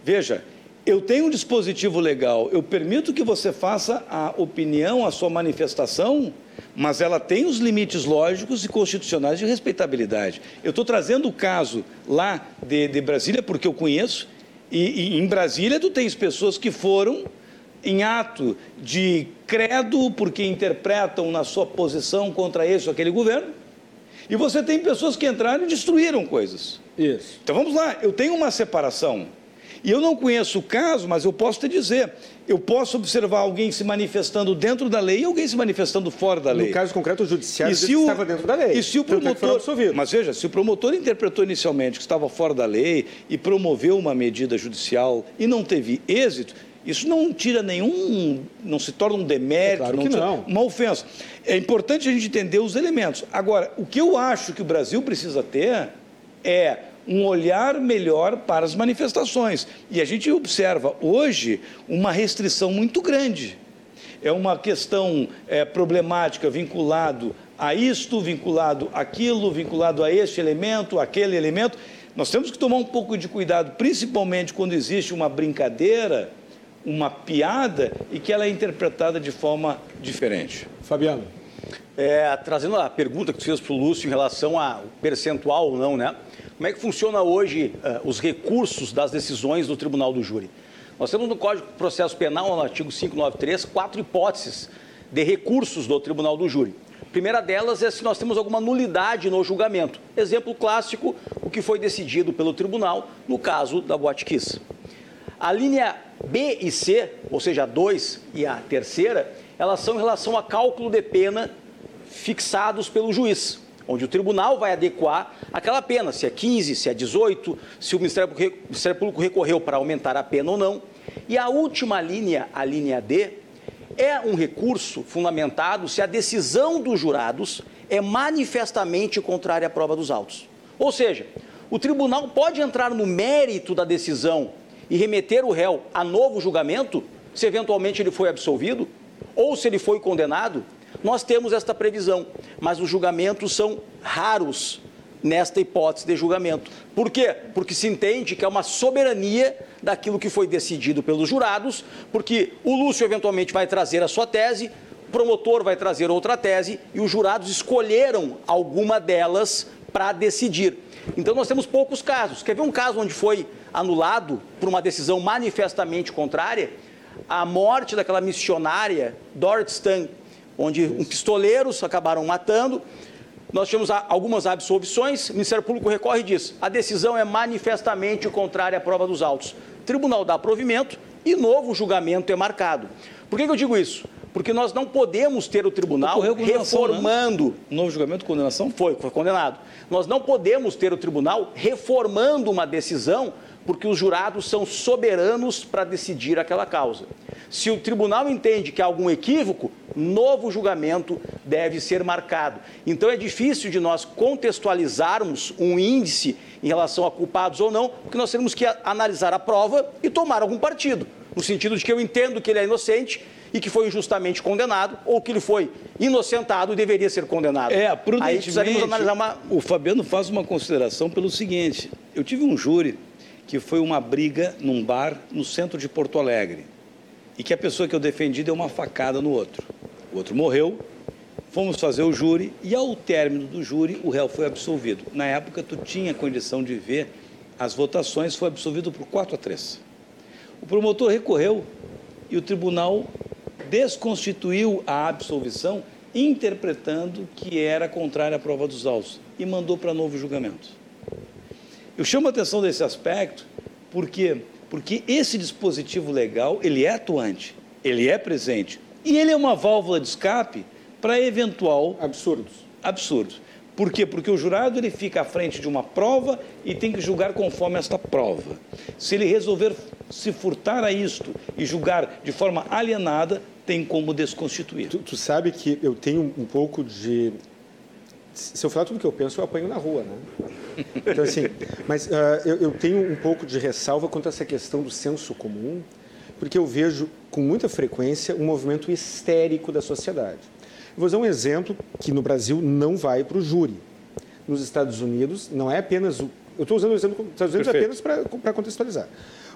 Veja, eu tenho um dispositivo legal, eu permito que você faça a opinião, a sua manifestação, mas ela tem os limites lógicos e constitucionais de respeitabilidade. Eu estou trazendo o caso lá de, de, Brasília, porque eu conheço, e, e em Brasília tu tens pessoas que foram em ato de credo, porque interpretam na sua posição contra esse ou aquele governo, E você tem pessoas que entraram e destruíram coisas. Isso. Então vamos lá, eu tenho uma separação. E eu não conheço o caso, mas eu posso te dizer, eu posso observar alguém se manifestando dentro da lei e alguém se manifestando fora da lei. No caso concreto, o judiciário E o- estava dentro da lei. E se o é promotor. Mas veja, se o promotor interpretou inicialmente que estava fora da lei e promoveu uma medida judicial e não teve êxito, isso não tira nenhum. não se torna um demérito, É claro tira- não. uma ofensa. É importante a gente entender os elementos. Agora, o que eu acho que o Brasil precisa ter é um olhar melhor para as manifestações. E a gente observa hoje uma restrição muito grande é uma questão é, problemática vinculado a isto, vinculado àquilo, vinculado a este elemento, aquele elemento. Nós temos que tomar um pouco de cuidado, principalmente quando existe uma brincadeira, uma piada e que ela é interpretada de forma diferente. Fabiano. É, trazendo a pergunta que tu fez para o Lúcio em relação ao percentual ou não, né? Como é que funciona hoje eh, os recursos das decisões do Tribunal do Júri? Nós temos no Código de Processo Penal, no artigo 593, quatro hipóteses de recursos do Tribunal do Júri. A primeira delas é se nós temos alguma nulidade no julgamento. Exemplo clássico, o que foi decidido pelo tribunal no caso da Boate Kiss. A linha B e C, ou seja, a 2 e a terceira, elas são em relação a cálculo de pena fixados pelo juiz, onde o tribunal vai adequar aquela pena, se é 15, se é 18, se o Ministério Público- recorreu para aumentar a pena ou não. E a última linha, a linha D, é um recurso fundamentado se a decisão dos jurados é manifestamente contrária à prova dos autos. Ou seja, o tribunal pode entrar no mérito da decisão e remeter o réu a novo julgamento, se eventualmente ele foi absolvido, ou se ele foi condenado. Nós temos esta previsão, mas os julgamentos são raros nesta hipótese de julgamento. Por quê? Porque se entende que é uma soberania daquilo que foi decidido pelos jurados, porque o Lúcio eventualmente vai trazer a sua tese, o promotor vai trazer outra tese e os jurados escolheram alguma delas para decidir. Então nós temos poucos casos. Quer ver um caso onde foi anulado por uma decisão manifestamente contrária? A morte daquela missionária Dorothy Stang, onde um pistoleiros acabaram matando. Nós tivemos a- algumas absolvições, o Ministério Público recorre e diz: a decisão é manifestamente contrária à prova dos autos. O tribunal dá provimento e novo julgamento é marcado. Por que, que eu digo isso? Porque nós não podemos ter o tribunal né? reformando Um novo julgamento, condenação? foi, foi condenado. Nós não podemos ter o tribunal reformando uma decisão porque os jurados são soberanos para decidir aquela causa. Se o tribunal entende que há algum equívoco, novo julgamento deve ser marcado. Então é difícil de nós contextualizarmos um índice em relação a culpados ou não, porque nós temos que analisar a prova e tomar algum partido, no sentido de que eu entendo que ele é inocente e que foi injustamente condenado, ou que ele foi inocentado e deveria ser condenado. É, Aí prudentemente, precisaríamos analisar uma. o Fabiano faz uma consideração pelo seguinte, eu tive um júri que foi uma briga num bar no centro de Porto Alegre e que a pessoa que eu defendi deu uma facada no outro. O outro morreu, fomos fazer o júri e ao término do júri o réu foi absolvido. Na época tu tinha condição de ver as votações, foi absolvido por 4 a 3. O promotor recorreu e o tribunal desconstituiu a absolvição, interpretando que era contrária à prova dos autos e mandou para novo julgamento. Eu chamo a atenção desse aspecto porque porque esse dispositivo legal ele é atuante, ele é presente e ele é uma válvula de escape para eventual Absurdos. absurdo. Por quê? Porque o jurado ele fica à frente de uma prova e tem que julgar conforme esta prova. Se ele resolver se furtar a isto e julgar de forma alienada, tem como desconstituir. Tu, tu sabe que eu tenho um pouco de. Se eu falar tudo que eu penso, eu apanho na rua, né? Então, assim, mas ah, eu, eu tenho um pouco de ressalva quanto a essa questão do senso comum, porque eu vejo com muita frequência um movimento histérico da sociedade. Eu vou usar um exemplo que no Brasil não vai para o júri. Nos Estados Unidos, não é apenas o. Eu estou usando o exemplo dos Estados Unidos Perfeito. apenas para contextualizar.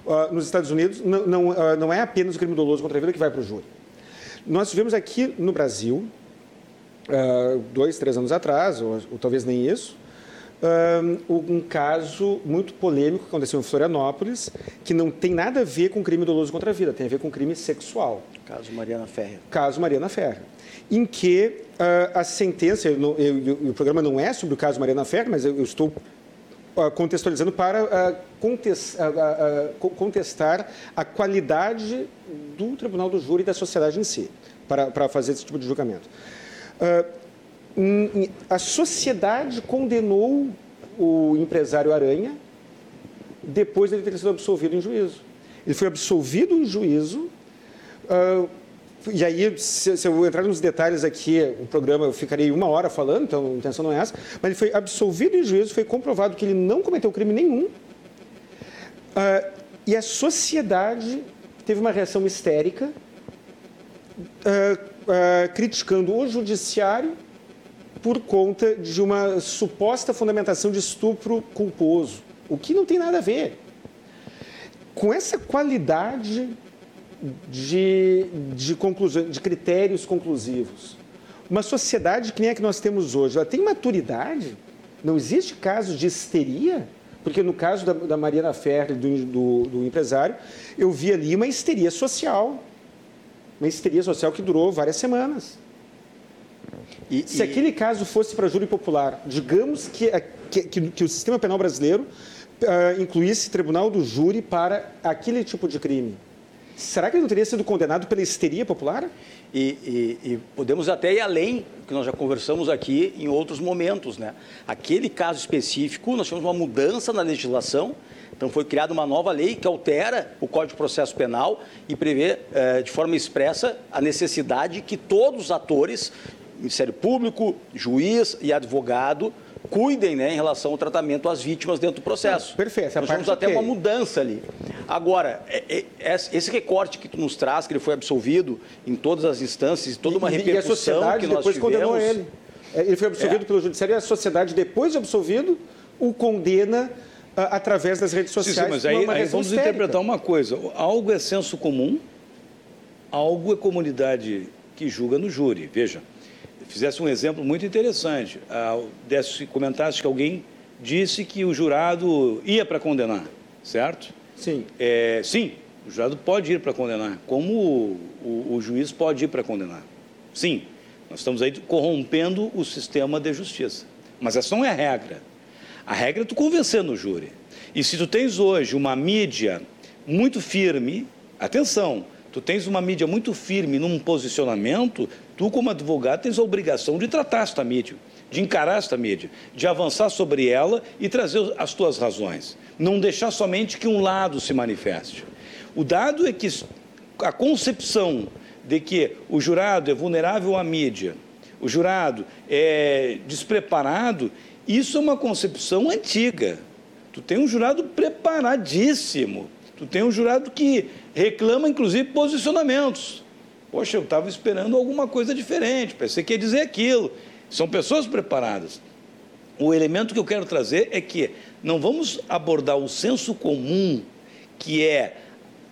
Ah, nos Estados Unidos, não, não, ah, não é apenas o crime doloso contra a vida que vai para o júri. Nós tivemos aqui no Brasil, ah, dois, três anos atrás, ou, ou talvez nem isso, ah, um caso muito polêmico que aconteceu em Florianópolis, que não tem nada a ver com crime doloso contra a vida, tem a ver com crime sexual. Caso Mariana Ferreira. Caso Mariana Ferreira. Em que uh, a sentença, eu, eu, eu, o programa não é sobre o caso Mariana Ferreira, mas eu, estou uh, contextualizando para uh, contest, contestar a qualidade do Tribunal do Júri e da sociedade em si, para, para fazer esse tipo de julgamento. A sociedade condenou o empresário Aranha depois dele ter sido absolvido em juízo. Ele foi absolvido em juízo. Uh, e aí, se, eu entrar nos detalhes aqui, o programa eu ficarei uma hora falando, então a intenção não é essa. Mas ele foi absolvido em juízo, foi comprovado que ele não cometeu crime nenhum. Uh, e a sociedade teve uma reação histérica, uh, criticando o judiciário por conta de uma suposta fundamentação de estupro culposo, o que não tem nada a ver com essa qualidade de, de, conclusão, de critérios conclusivos, uma sociedade que nem a que nós temos hoje, ela tem maturidade? Não existe casos de histeria? Porque no caso da, da Mariana Ferre, do, do, do empresário, eu vi ali uma histeria social. Uma histeria social que durou várias semanas. E, Se e... aquele caso fosse para júri popular, digamos que, que, que, que o sistema penal brasileiro uh, incluísse tribunal do júri para aquele tipo de crime, será que ele não teria sido condenado pela histeria popular? E, e, e, podemos até ir além, que nós já conversamos aqui em outros momentos. Né? Aquele caso específico, nós tivemos uma mudança na legislação, então foi criada uma nova lei que altera o Código de Processo Penal e prevê eh, de forma expressa a necessidade que todos os atores, Ministério Público, juiz e advogado, cuidem né, em relação ao tratamento às vítimas dentro do processo. Perfeito. Nós temos até uma mudança ali. Agora, é, é, esse recorte que tu nos traz, que ele foi absolvido em todas as instâncias, toda uma e, repercussão e a que nós depois tivemos... condenou ele. É, ele foi absolvido é. pelo judiciário e a sociedade, depois de absolvido, o condena através das redes sociais. Sim, sim mas aí, aí vamos histérica. interpretar uma coisa. Algo é senso comum, algo é comunidade que julga no júri. Veja, fizesse um exemplo muito interessante. Ah, desse, comentasse que alguém disse que o jurado ia para condenar, certo? Sim. É, sim, o jurado pode ir para condenar, como o, o, o juiz pode ir para condenar. Sim, nós estamos aí corrompendo o sistema de justiça. Mas essa não é a regra. A regra é tu convencer no júri. E se tu tens hoje uma mídia muito firme, atenção, tu tens uma mídia muito firme num posicionamento, tu, como advogado, tens a obrigação de tratar esta mídia, de encarar esta mídia, de avançar sobre ela e trazer as tuas razões. Não deixar somente que um lado se manifeste. O dado é que a concepção de que o jurado é vulnerável à mídia, o jurado é despreparado, isso é uma concepção antiga. Tu tem um jurado preparadíssimo. Tu tem um jurado que reclama, inclusive, posicionamentos. Poxa, eu estava esperando alguma coisa diferente, pensei que ia dizer aquilo. São pessoas preparadas. O elemento que eu quero trazer é que não vamos abordar o senso comum, que é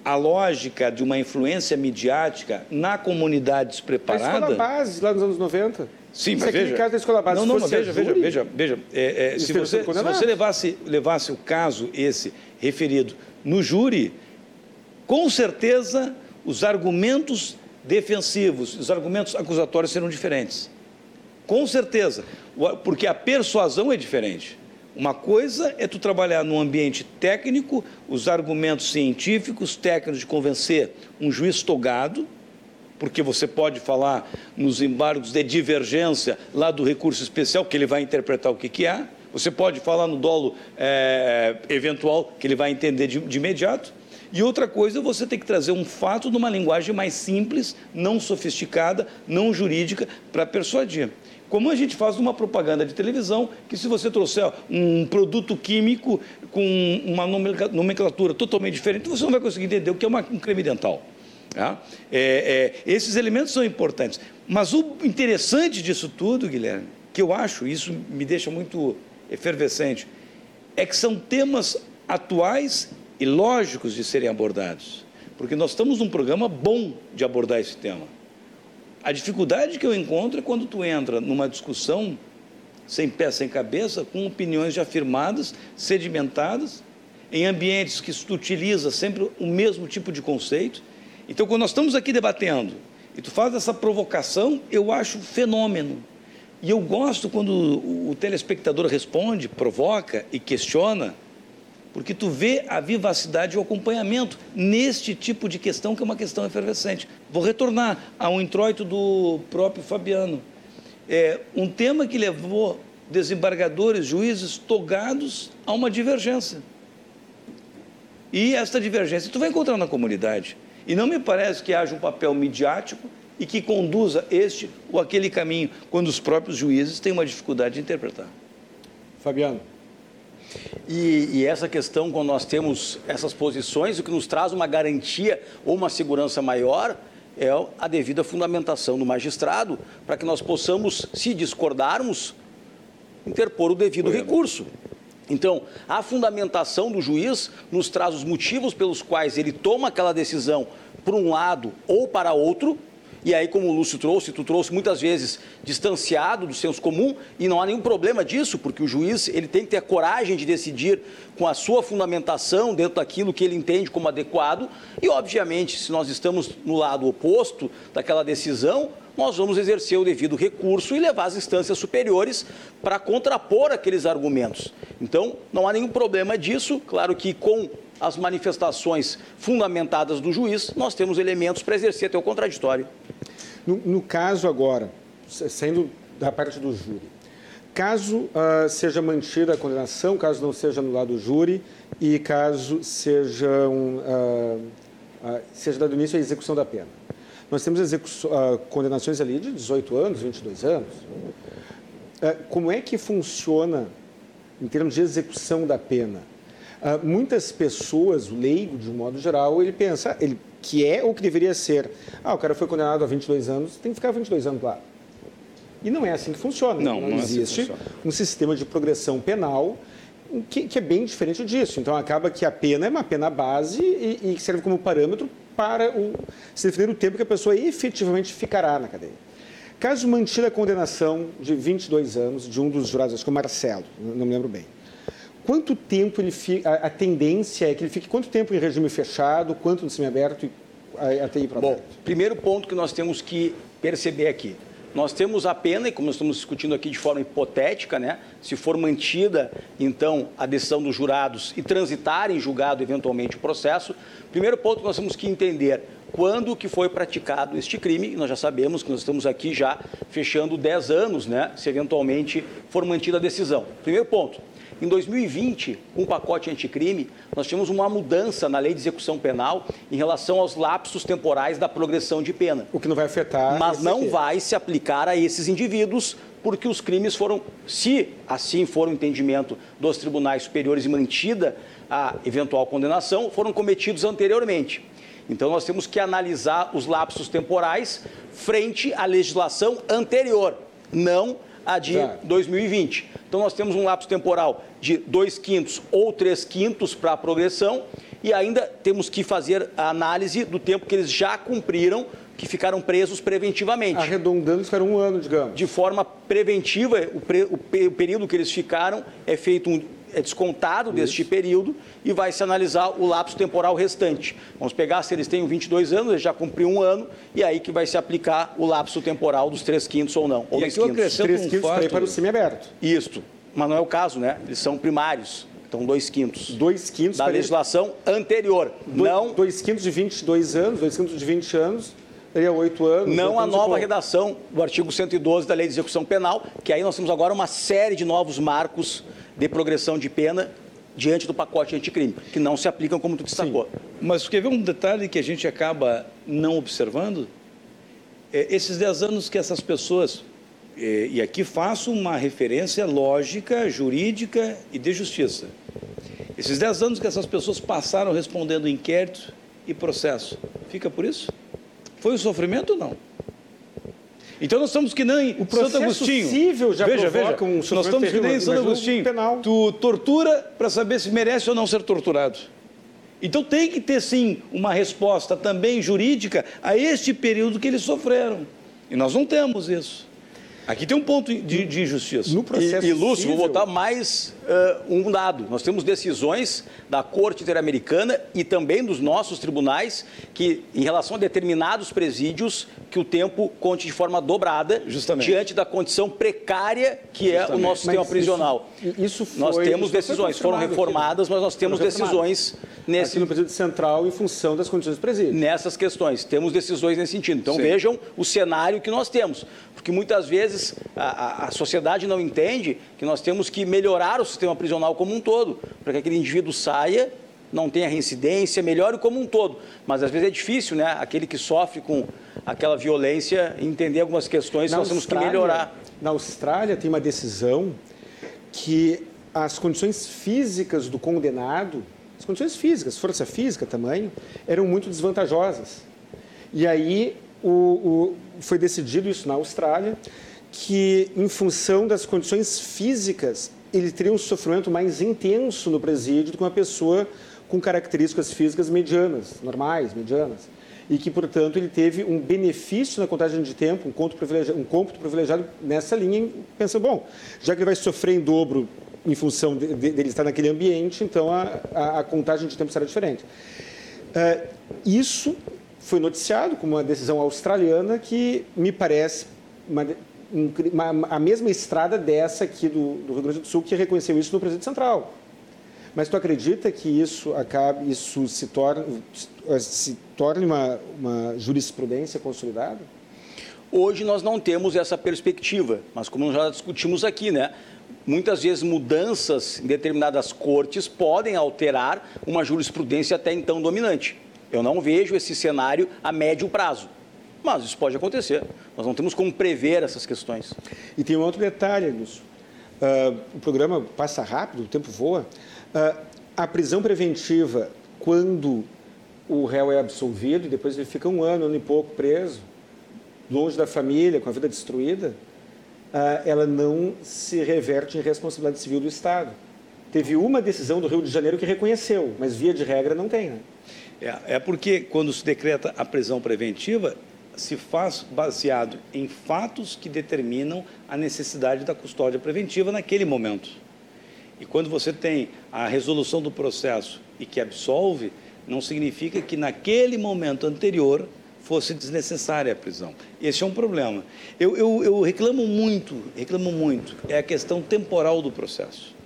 a lógica de uma influência midiática na comunidade despreparada. A escola base, lá nos anos 90. Sim, mas veja... caso da escola não, não, não veja, veja, veja, veja, é, é, se, você, se você levasse, levasse o caso esse referido no júri, com certeza os argumentos defensivos, os argumentos acusatórios serão diferentes. Com certeza, porque a persuasão é diferente. Uma coisa é tu trabalhar num ambiente técnico, os argumentos científicos, técnicos de convencer um juiz togado, porque você pode falar nos embargos de divergência lá do recurso especial, que ele vai interpretar o que, que há. Você pode falar no dolo é, eventual, que ele vai entender de, de imediato. E outra coisa, você tem que trazer um fato numa linguagem mais simples, não sofisticada, não jurídica, para persuadir. Como a gente faz numa propaganda de televisão, que se você trouxer um produto químico com uma nomenclatura totalmente diferente, você não vai conseguir entender o que é uma, um creme dental. Tá? É, é, esses elementos são importantes. Mas o interessante disso tudo, Guilherme, que eu acho, isso me deixa muito efervescente, é que são temas atuais e lógicos de serem abordados, porque nós estamos num programa bom de abordar esse tema. A dificuldade que eu encontro é quando tu entra numa discussão sem pé, sem cabeça, com opiniões já afirmadas, sedimentadas, em ambientes que se utiliza sempre o mesmo tipo de conceito, Então, quando nós estamos aqui debatendo e tu faz essa provocação, eu acho fenômeno. E eu gosto quando o telespectador responde, provoca e questiona, porque tu vê a vivacidade e o acompanhamento neste tipo de questão que é uma questão efervescente. Vou retornar a um introito do próprio Fabiano. É um tema que levou desembargadores, juízes togados a uma divergência. E esta divergência tu vai encontrar na comunidade. E não me parece que haja um papel midiático e que conduza este ou aquele caminho, quando os próprios juízes têm uma dificuldade de interpretar. Fabiano. E, e, essa questão, quando nós temos essas posições, o que nos traz uma garantia ou uma segurança maior é a devida fundamentação do magistrado, para que nós possamos, se discordarmos, interpor o devido recurso. Então, a fundamentação do juiz nos traz os motivos pelos quais ele toma aquela decisão para um lado ou para outro, e aí, como o Lúcio trouxe, tu trouxe muitas vezes distanciado do senso comum, e não há nenhum problema disso, porque o juiz ele tem que ter a coragem de decidir com a sua fundamentação dentro daquilo que ele entende como adequado, e obviamente, se nós estamos no lado oposto daquela decisão, nós vamos exercer o devido recurso e levar as instâncias superiores para contrapor aqueles argumentos. Então, não há nenhum problema disso, claro que com as manifestações fundamentadas do juiz, nós temos elementos para exercer até o contraditório. No, no, caso agora, saindo da parte do júri, caso uh, seja mantida a condenação, caso não seja anulado o júri e caso seja, um, uh, uh, seja dado início à execução da pena. Nós temos uh, condenações ali de 18 anos, 22 anos. Uh, como é que funciona em termos de execução da pena? Uh, muitas pessoas, o leigo de um modo geral, ele pensa ele, que é o que deveria ser. Ah, o cara foi condenado a 22 anos, tem que ficar 22 anos lá. E não é assim que funciona. Não, não, não existe é assim um sistema de progressão penal que, que, é bem diferente disso. Então, acaba que a pena é uma pena base e, e serve como parâmetro para o, se definir o tempo que a pessoa efetivamente ficará na cadeia. Caso mantida a condenação de 22 anos de um dos jurados, acho que é o Marcelo, não me lembro bem. Quanto tempo ele fica, a, a tendência é que ele fique quanto tempo em regime fechado, quanto no semiaberto e até ir para Bom, primeiro ponto que nós temos que perceber aqui. Nós temos a pena, e como estamos discutindo aqui de forma hipotética, né, se for mantida, então, a decisão dos jurados e transitar em julgado eventualmente o processo, primeiro ponto que nós temos que entender quando que foi praticado este crime, nós já sabemos que nós estamos aqui já fechando 10 anos, né, se eventualmente for mantida a decisão. Primeiro ponto, em 2020, com um o pacote anticrime, nós tivemos uma mudança na lei de execução penal em relação aos lapsos temporais da progressão de pena. O que não vai afetar. Mas não aqui. vai se aplicar a esses indivíduos, porque os crimes foram, se assim for o entendimento dos tribunais superiores e mantida a eventual condenação, foram cometidos anteriormente. Então, nós temos que analisar os lapsos temporais frente à legislação anterior, não a de 2020. Então, nós temos um lapso temporal de dois quintos ou três quintos para a progressão e ainda temos que fazer a análise do tempo que eles já cumpriram, que ficaram presos preventivamente. Arredondando, ficaram um ano, digamos. De forma preventiva, o, pre, o, o período que eles ficaram é feito um, é descontado Isso. deste período e vai se analisar o lapso temporal restante. Vamos pegar se eles têm 22 anos, eles já cumpriram um ano, e aí que vai se aplicar o lapso temporal dos três quintos ou não. Ou e aqui eu acrescento três um quintos fato... para o semiaberto. Isto, mas não é o caso, né? Eles são primários. Então, dois quintos. Dois quintos. Da legislação anterior. Dois, não... dois quintos de 22 anos, dois quintos de 20 anos, teria oito anos. Não a nova redação do artigo 112 da Lei de Execução Penal, que aí nós temos agora uma série de novos marcos de progressão de pena diante do pacote anticrime, que não se aplicam como tu destacou. Sim. Mas quer ver um detalhe que a gente acaba não observando? É, esses 10 anos que essas pessoas, é, e aqui faço uma referência lógica, jurídica e de justiça. Esses 10 anos que essas pessoas passaram respondendo inquérito e processo, fica por isso? Foi um sofrimento ou não? Então nós estamos que nem o Santo Agostinho. Civil já veja, veja, um nós estamos que nem Santo Agostinho. Penal. Tu tortura para saber se merece ou não ser torturado. Então tem que ter sim uma resposta também jurídica a este período que eles sofreram. E nós não temos isso. Aqui tem um ponto de, de injustiça. No processo E, e Lúcio, civil, vou botar mais uh, um dado. Nós temos decisões da Corte Interamericana e também dos nossos tribunais que, em relação a determinados presídios, que o tempo conte de forma dobrada Justamente. diante da condição precária que é o Justamente. nosso sistema Mas prisional. Isso, isso foi, nós temos isso decisões, foram confirmado reformadas, mas nós temos decisões nesse, Aqui no presídio central em função das condições do presídio. nessas questões. Temos decisões nesse sentido. Então Sim. vejam o cenário que nós temos. Porque muitas vezes a, a- a sociedade não entende que nós temos que melhorar o sistema prisional como um todo, para que aquele indivíduo saia, não tenha reincidência, melhore como um todo. Mas às vezes é difícil, né? Aquele que sofre com aquela violência entender algumas questões, nós temos que melhorar. Na Austrália tem uma decisão que as condições físicas do condenado, as condições físicas, força física, tamanho, eram muito desvantajosas. E aí o, o- foi decidido isso na Austrália, que em função das condições físicas, ele teria um sofrimento mais intenso no presídio do que uma pessoa com características físicas medianas, normais, medianas. E que, portanto, ele teve um benefício na contagem de tempo, um cômputo privilegiado, um cômputo privilegiado nessa linha, pensando, bom, já que ele vai sofrer em dobro em função de- de- dele estar naquele ambiente, então a, a- a contagem de tempo será diferente. Ah, isso foi noticiado como uma decisão australiana que me parece uma, a mesma estrada dessa aqui do, do Rio Grande do Sul que reconheceu isso no Presidente Central. Mas tu acredita que isso acabe, isso se torne, se torne uma, uma jurisprudência consolidada? Hoje nós não temos essa perspectiva, mas como já discutimos aqui, né? Muitas vezes mudanças em determinadas cortes podem alterar uma jurisprudência até então dominante. Eu não vejo esse cenário a médio prazo, mas isso pode acontecer. Nós não temos como prever essas questões. E tem um outro detalhe, Lúcio. Ah, o programa passa rápido, o tempo voa. Ah, a prisão preventiva, quando o réu é absolvido e depois ele fica um ano, ano e pouco preso, longe da família, com a vida destruída, ah, ela não se reverte em responsabilidade civil do Estado. Teve uma decisão do Rio de Janeiro que reconheceu, mas via de regra não tem, né? É, é porque quando se decreta a prisão preventiva, se faz baseado em fatos que determinam a necessidade da custódia preventiva naquele momento. E quando você tem a resolução do processo e que absolve, não significa que naquele momento anterior fosse desnecessária a prisão. Esse é um problema. Eu, eu, eu reclamo muito, reclamo muito, é a questão temporal do processo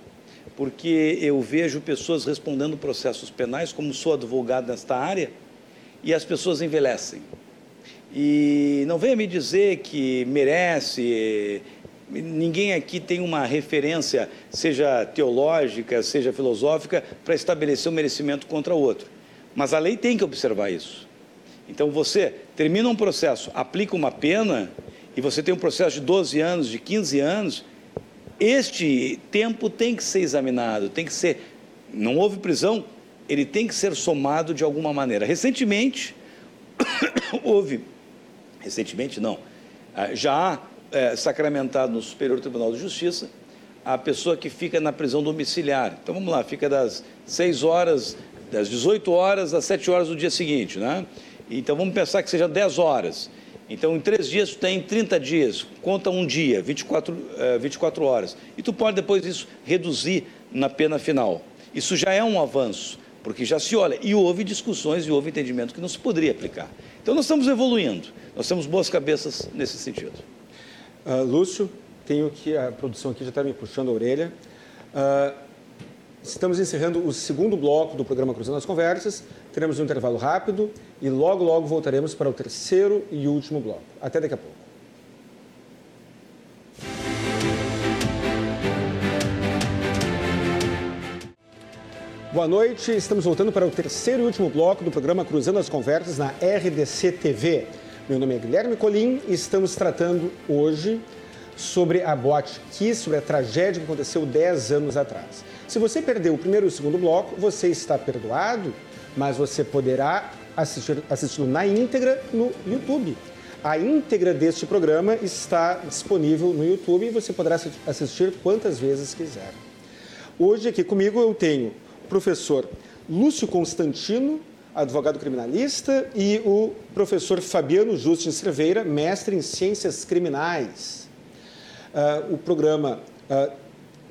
porque eu vejo pessoas respondendo processos penais, como sou advogado nesta área, e as pessoas envelhecem. E não venha me dizer que merece. Ninguém aqui tem uma referência, seja teológica, seja filosófica, para estabelecer um merecimento contra o outro. Mas a lei tem que observar isso. Então você termina um processo, aplica uma pena, e você tem um processo de 12 anos, de 15 anos, este tempo tem que ser examinado, tem que ser. Não houve prisão, ele tem que ser somado de alguma maneira. Recentemente, houve. Recentemente, não. ah, Já há eh, sacramentado no Superior Tribunal de Justiça a pessoa que fica na prisão domiciliar. Então vamos lá, fica das 6 horas, das 18 horas às 7 horas do dia seguinte, né? Então vamos pensar que seja 10 horas. Então, em três dias, tu tem 30 dias, conta um dia, 24, eh, 24 horas. E tu pode depois isso reduzir na pena final. Isso já é um avanço, porque já se olha. E houve discussões e houve entendimento que não se poderia aplicar. Então, nós estamos evoluindo. Nós temos boas cabeças nesse sentido. Ah, Lúcio, tenho que a produção aqui já está me puxando a orelha. Ah, estamos encerrando o segundo bloco do programa Cruzando as Conversas. Teremos um intervalo rápido e logo, logo voltaremos para o terceiro e último bloco. Até daqui a pouco. Boa noite, estamos voltando para o terceiro e último bloco do programa Cruzando as Conversas na RDC TV. Meu nome é Guilherme Colim e estamos tratando hoje sobre a Boate Kiss, sobre a tragédia que aconteceu 10 anos atrás. Se você perdeu o primeiro e o segundo bloco, você está perdoado, mas você poderá assistir, na íntegra no YouTube. A íntegra deste programa está disponível no YouTube e você poderá assistir quantas vezes quiser. Hoje aqui comigo eu tenho professor Lúcio Constantino, advogado criminalista, e o professor Fabiano Justin Cerveira, mestre em ciências criminais. Uh, o programa uh,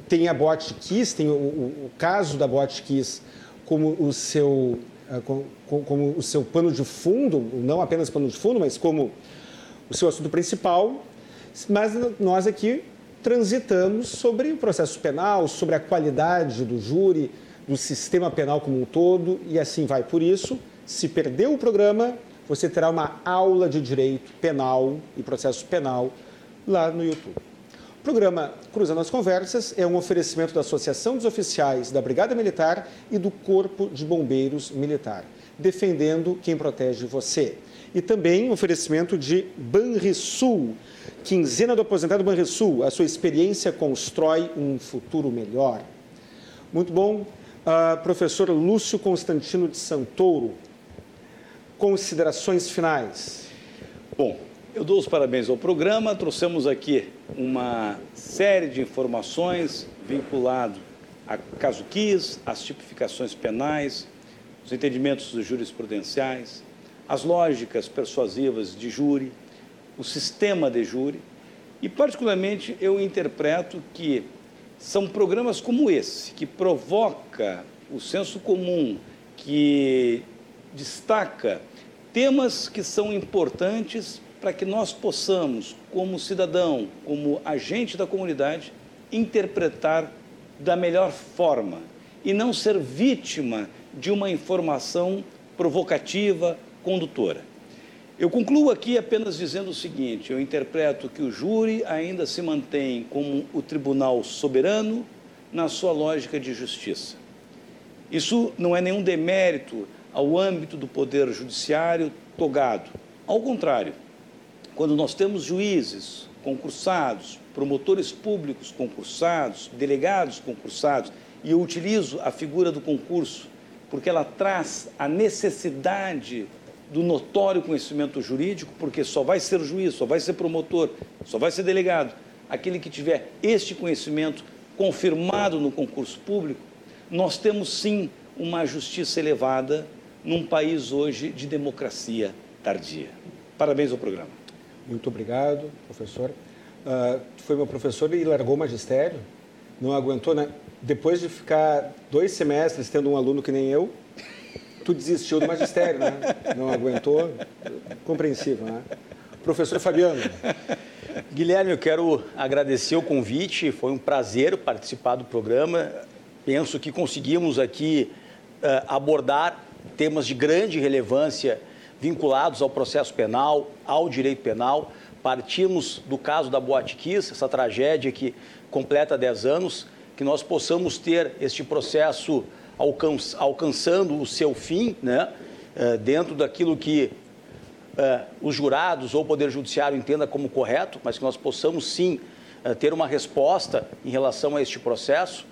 tem a Botkiss, tem o, o, o, caso da Botkiss como o seu como, como o seu pano de fundo, não apenas pano de fundo, mas como o seu assunto principal. Mas nós aqui transitamos sobre o processo penal, sobre a qualidade do júri, do sistema penal como um todo e assim vai. Por isso, se perdeu o programa, você terá uma aula de direito penal e processo penal lá no YouTube. O programa Cruzando as Conversas é um oferecimento da Associação dos Oficiais da Brigada Militar e do Corpo de Bombeiros Militar, defendendo quem protege você. E também um oferecimento de Banrisul, quinzena do aposentado Banrisul. A sua experiência constrói um futuro melhor. Muito bom. Uh, professor Lúcio Constantino de Santouro, considerações finais. Bom, eu dou os parabéns ao programa. Trouxemos aqui uma série de informações vinculado a caso quis, as tipificações penais, os entendimentos jurisprudenciais, as lógicas persuasivas de júri, o sistema de júri. E, particularmente, eu interpreto que são programas como esse, que provoca o senso comum, que destaca temas que são importantes para que nós possamos, como cidadão, como agente da comunidade, interpretar da melhor forma e não ser vítima de uma informação provocativa, condutora. Eu concluo aqui apenas dizendo o seguinte: eu interpreto que o júri ainda se mantém como o tribunal soberano na sua lógica de justiça. Isso não é nenhum demérito ao âmbito do poder judiciário togado. Ao contrário, quando nós temos juízes concursados, promotores públicos concursados, delegados concursados, e eu utilizo a figura do concurso porque ela traz a necessidade do notório conhecimento jurídico, porque só vai ser juiz, só vai ser promotor, só vai ser delegado aquele que tiver este conhecimento confirmado no concurso público. Nós temos sim uma justiça elevada num país hoje de democracia tardia. Parabéns ao programa. Muito obrigado, professor. Uh, foi meu professor e largou o magistério. Não aguentou, né? Depois de ficar dois semestres tendo um aluno que nem eu, tu desistiu do magistério, né? Não aguentou. Compreensível, né? Professor Fabiano. Guilherme, eu quero agradecer o convite. Foi um prazer participar do programa. Penso que conseguimos aqui uh, abordar temas de grande relevância vinculados ao processo penal, ao direito penal. Partimos do caso da Boate Kiss, essa tragédia que completa 10 anos, que nós possamos ter este processo alcançando o seu fim, né, eh, dentro daquilo que uh, os jurados ou o Poder Judiciário entenda como correto, mas que nós possamos sim uh, ter uma resposta em relação a este processo.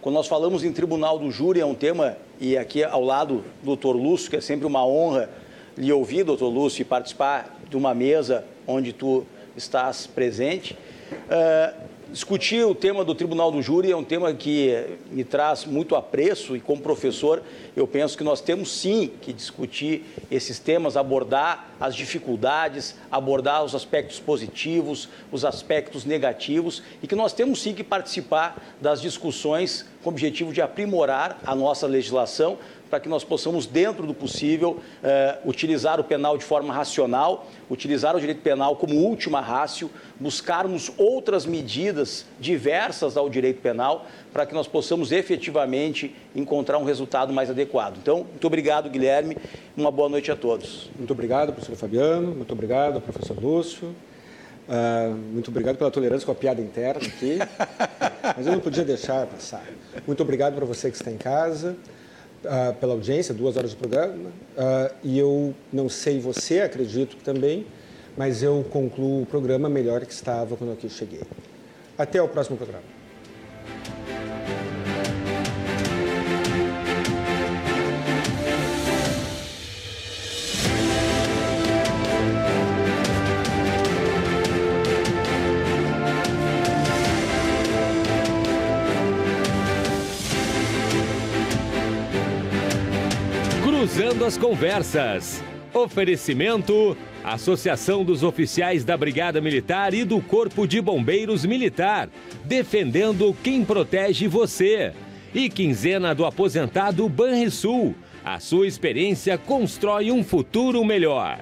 Quando nós falamos em tribunal do júri, é um tema, e aqui ao lado do doutor Lúcio, que é sempre uma honra lhe ouvir, doutor Lúcio, e participar de uma mesa onde tu estás presente. Uh, discutir o tema do Tribunal do Júri é um tema que me traz muito apreço e como professor eu penso que nós temos sim que discutir esses temas, abordar as dificuldades, abordar os aspectos positivos, os aspectos negativos e que nós temos sim que participar das discussões com o objetivo de aprimorar a nossa legislação para que nós possamos, dentro do possível, eh, utilizar o penal de forma racional, utilizar o direito penal como última rácio, buscarmos outras medidas diversas ao direito penal para que nós possamos efetivamente encontrar um resultado mais adequado. Então, muito obrigado, Guilherme. Uma boa noite a todos. Muito obrigado, professor Fabiano. Muito obrigado, professor Lúcio. Uh, muito obrigado pela tolerância com a piada interna aqui. Mas eu não podia deixar passar. Muito obrigado para você que está em casa uh, pela audiência, duas horas de programa. Uh, e eu não sei você, acredito que também, mas eu concluo o programa melhor que estava quando aqui cheguei. Até o próximo programa. Cruzando as Conversas. Oferecimento: Associação dos Oficiais da Brigada Militar e do Corpo de Bombeiros Militar, defendendo quem protege você. E quinzena do aposentado Banrisul. A sua experiência constrói um futuro melhor.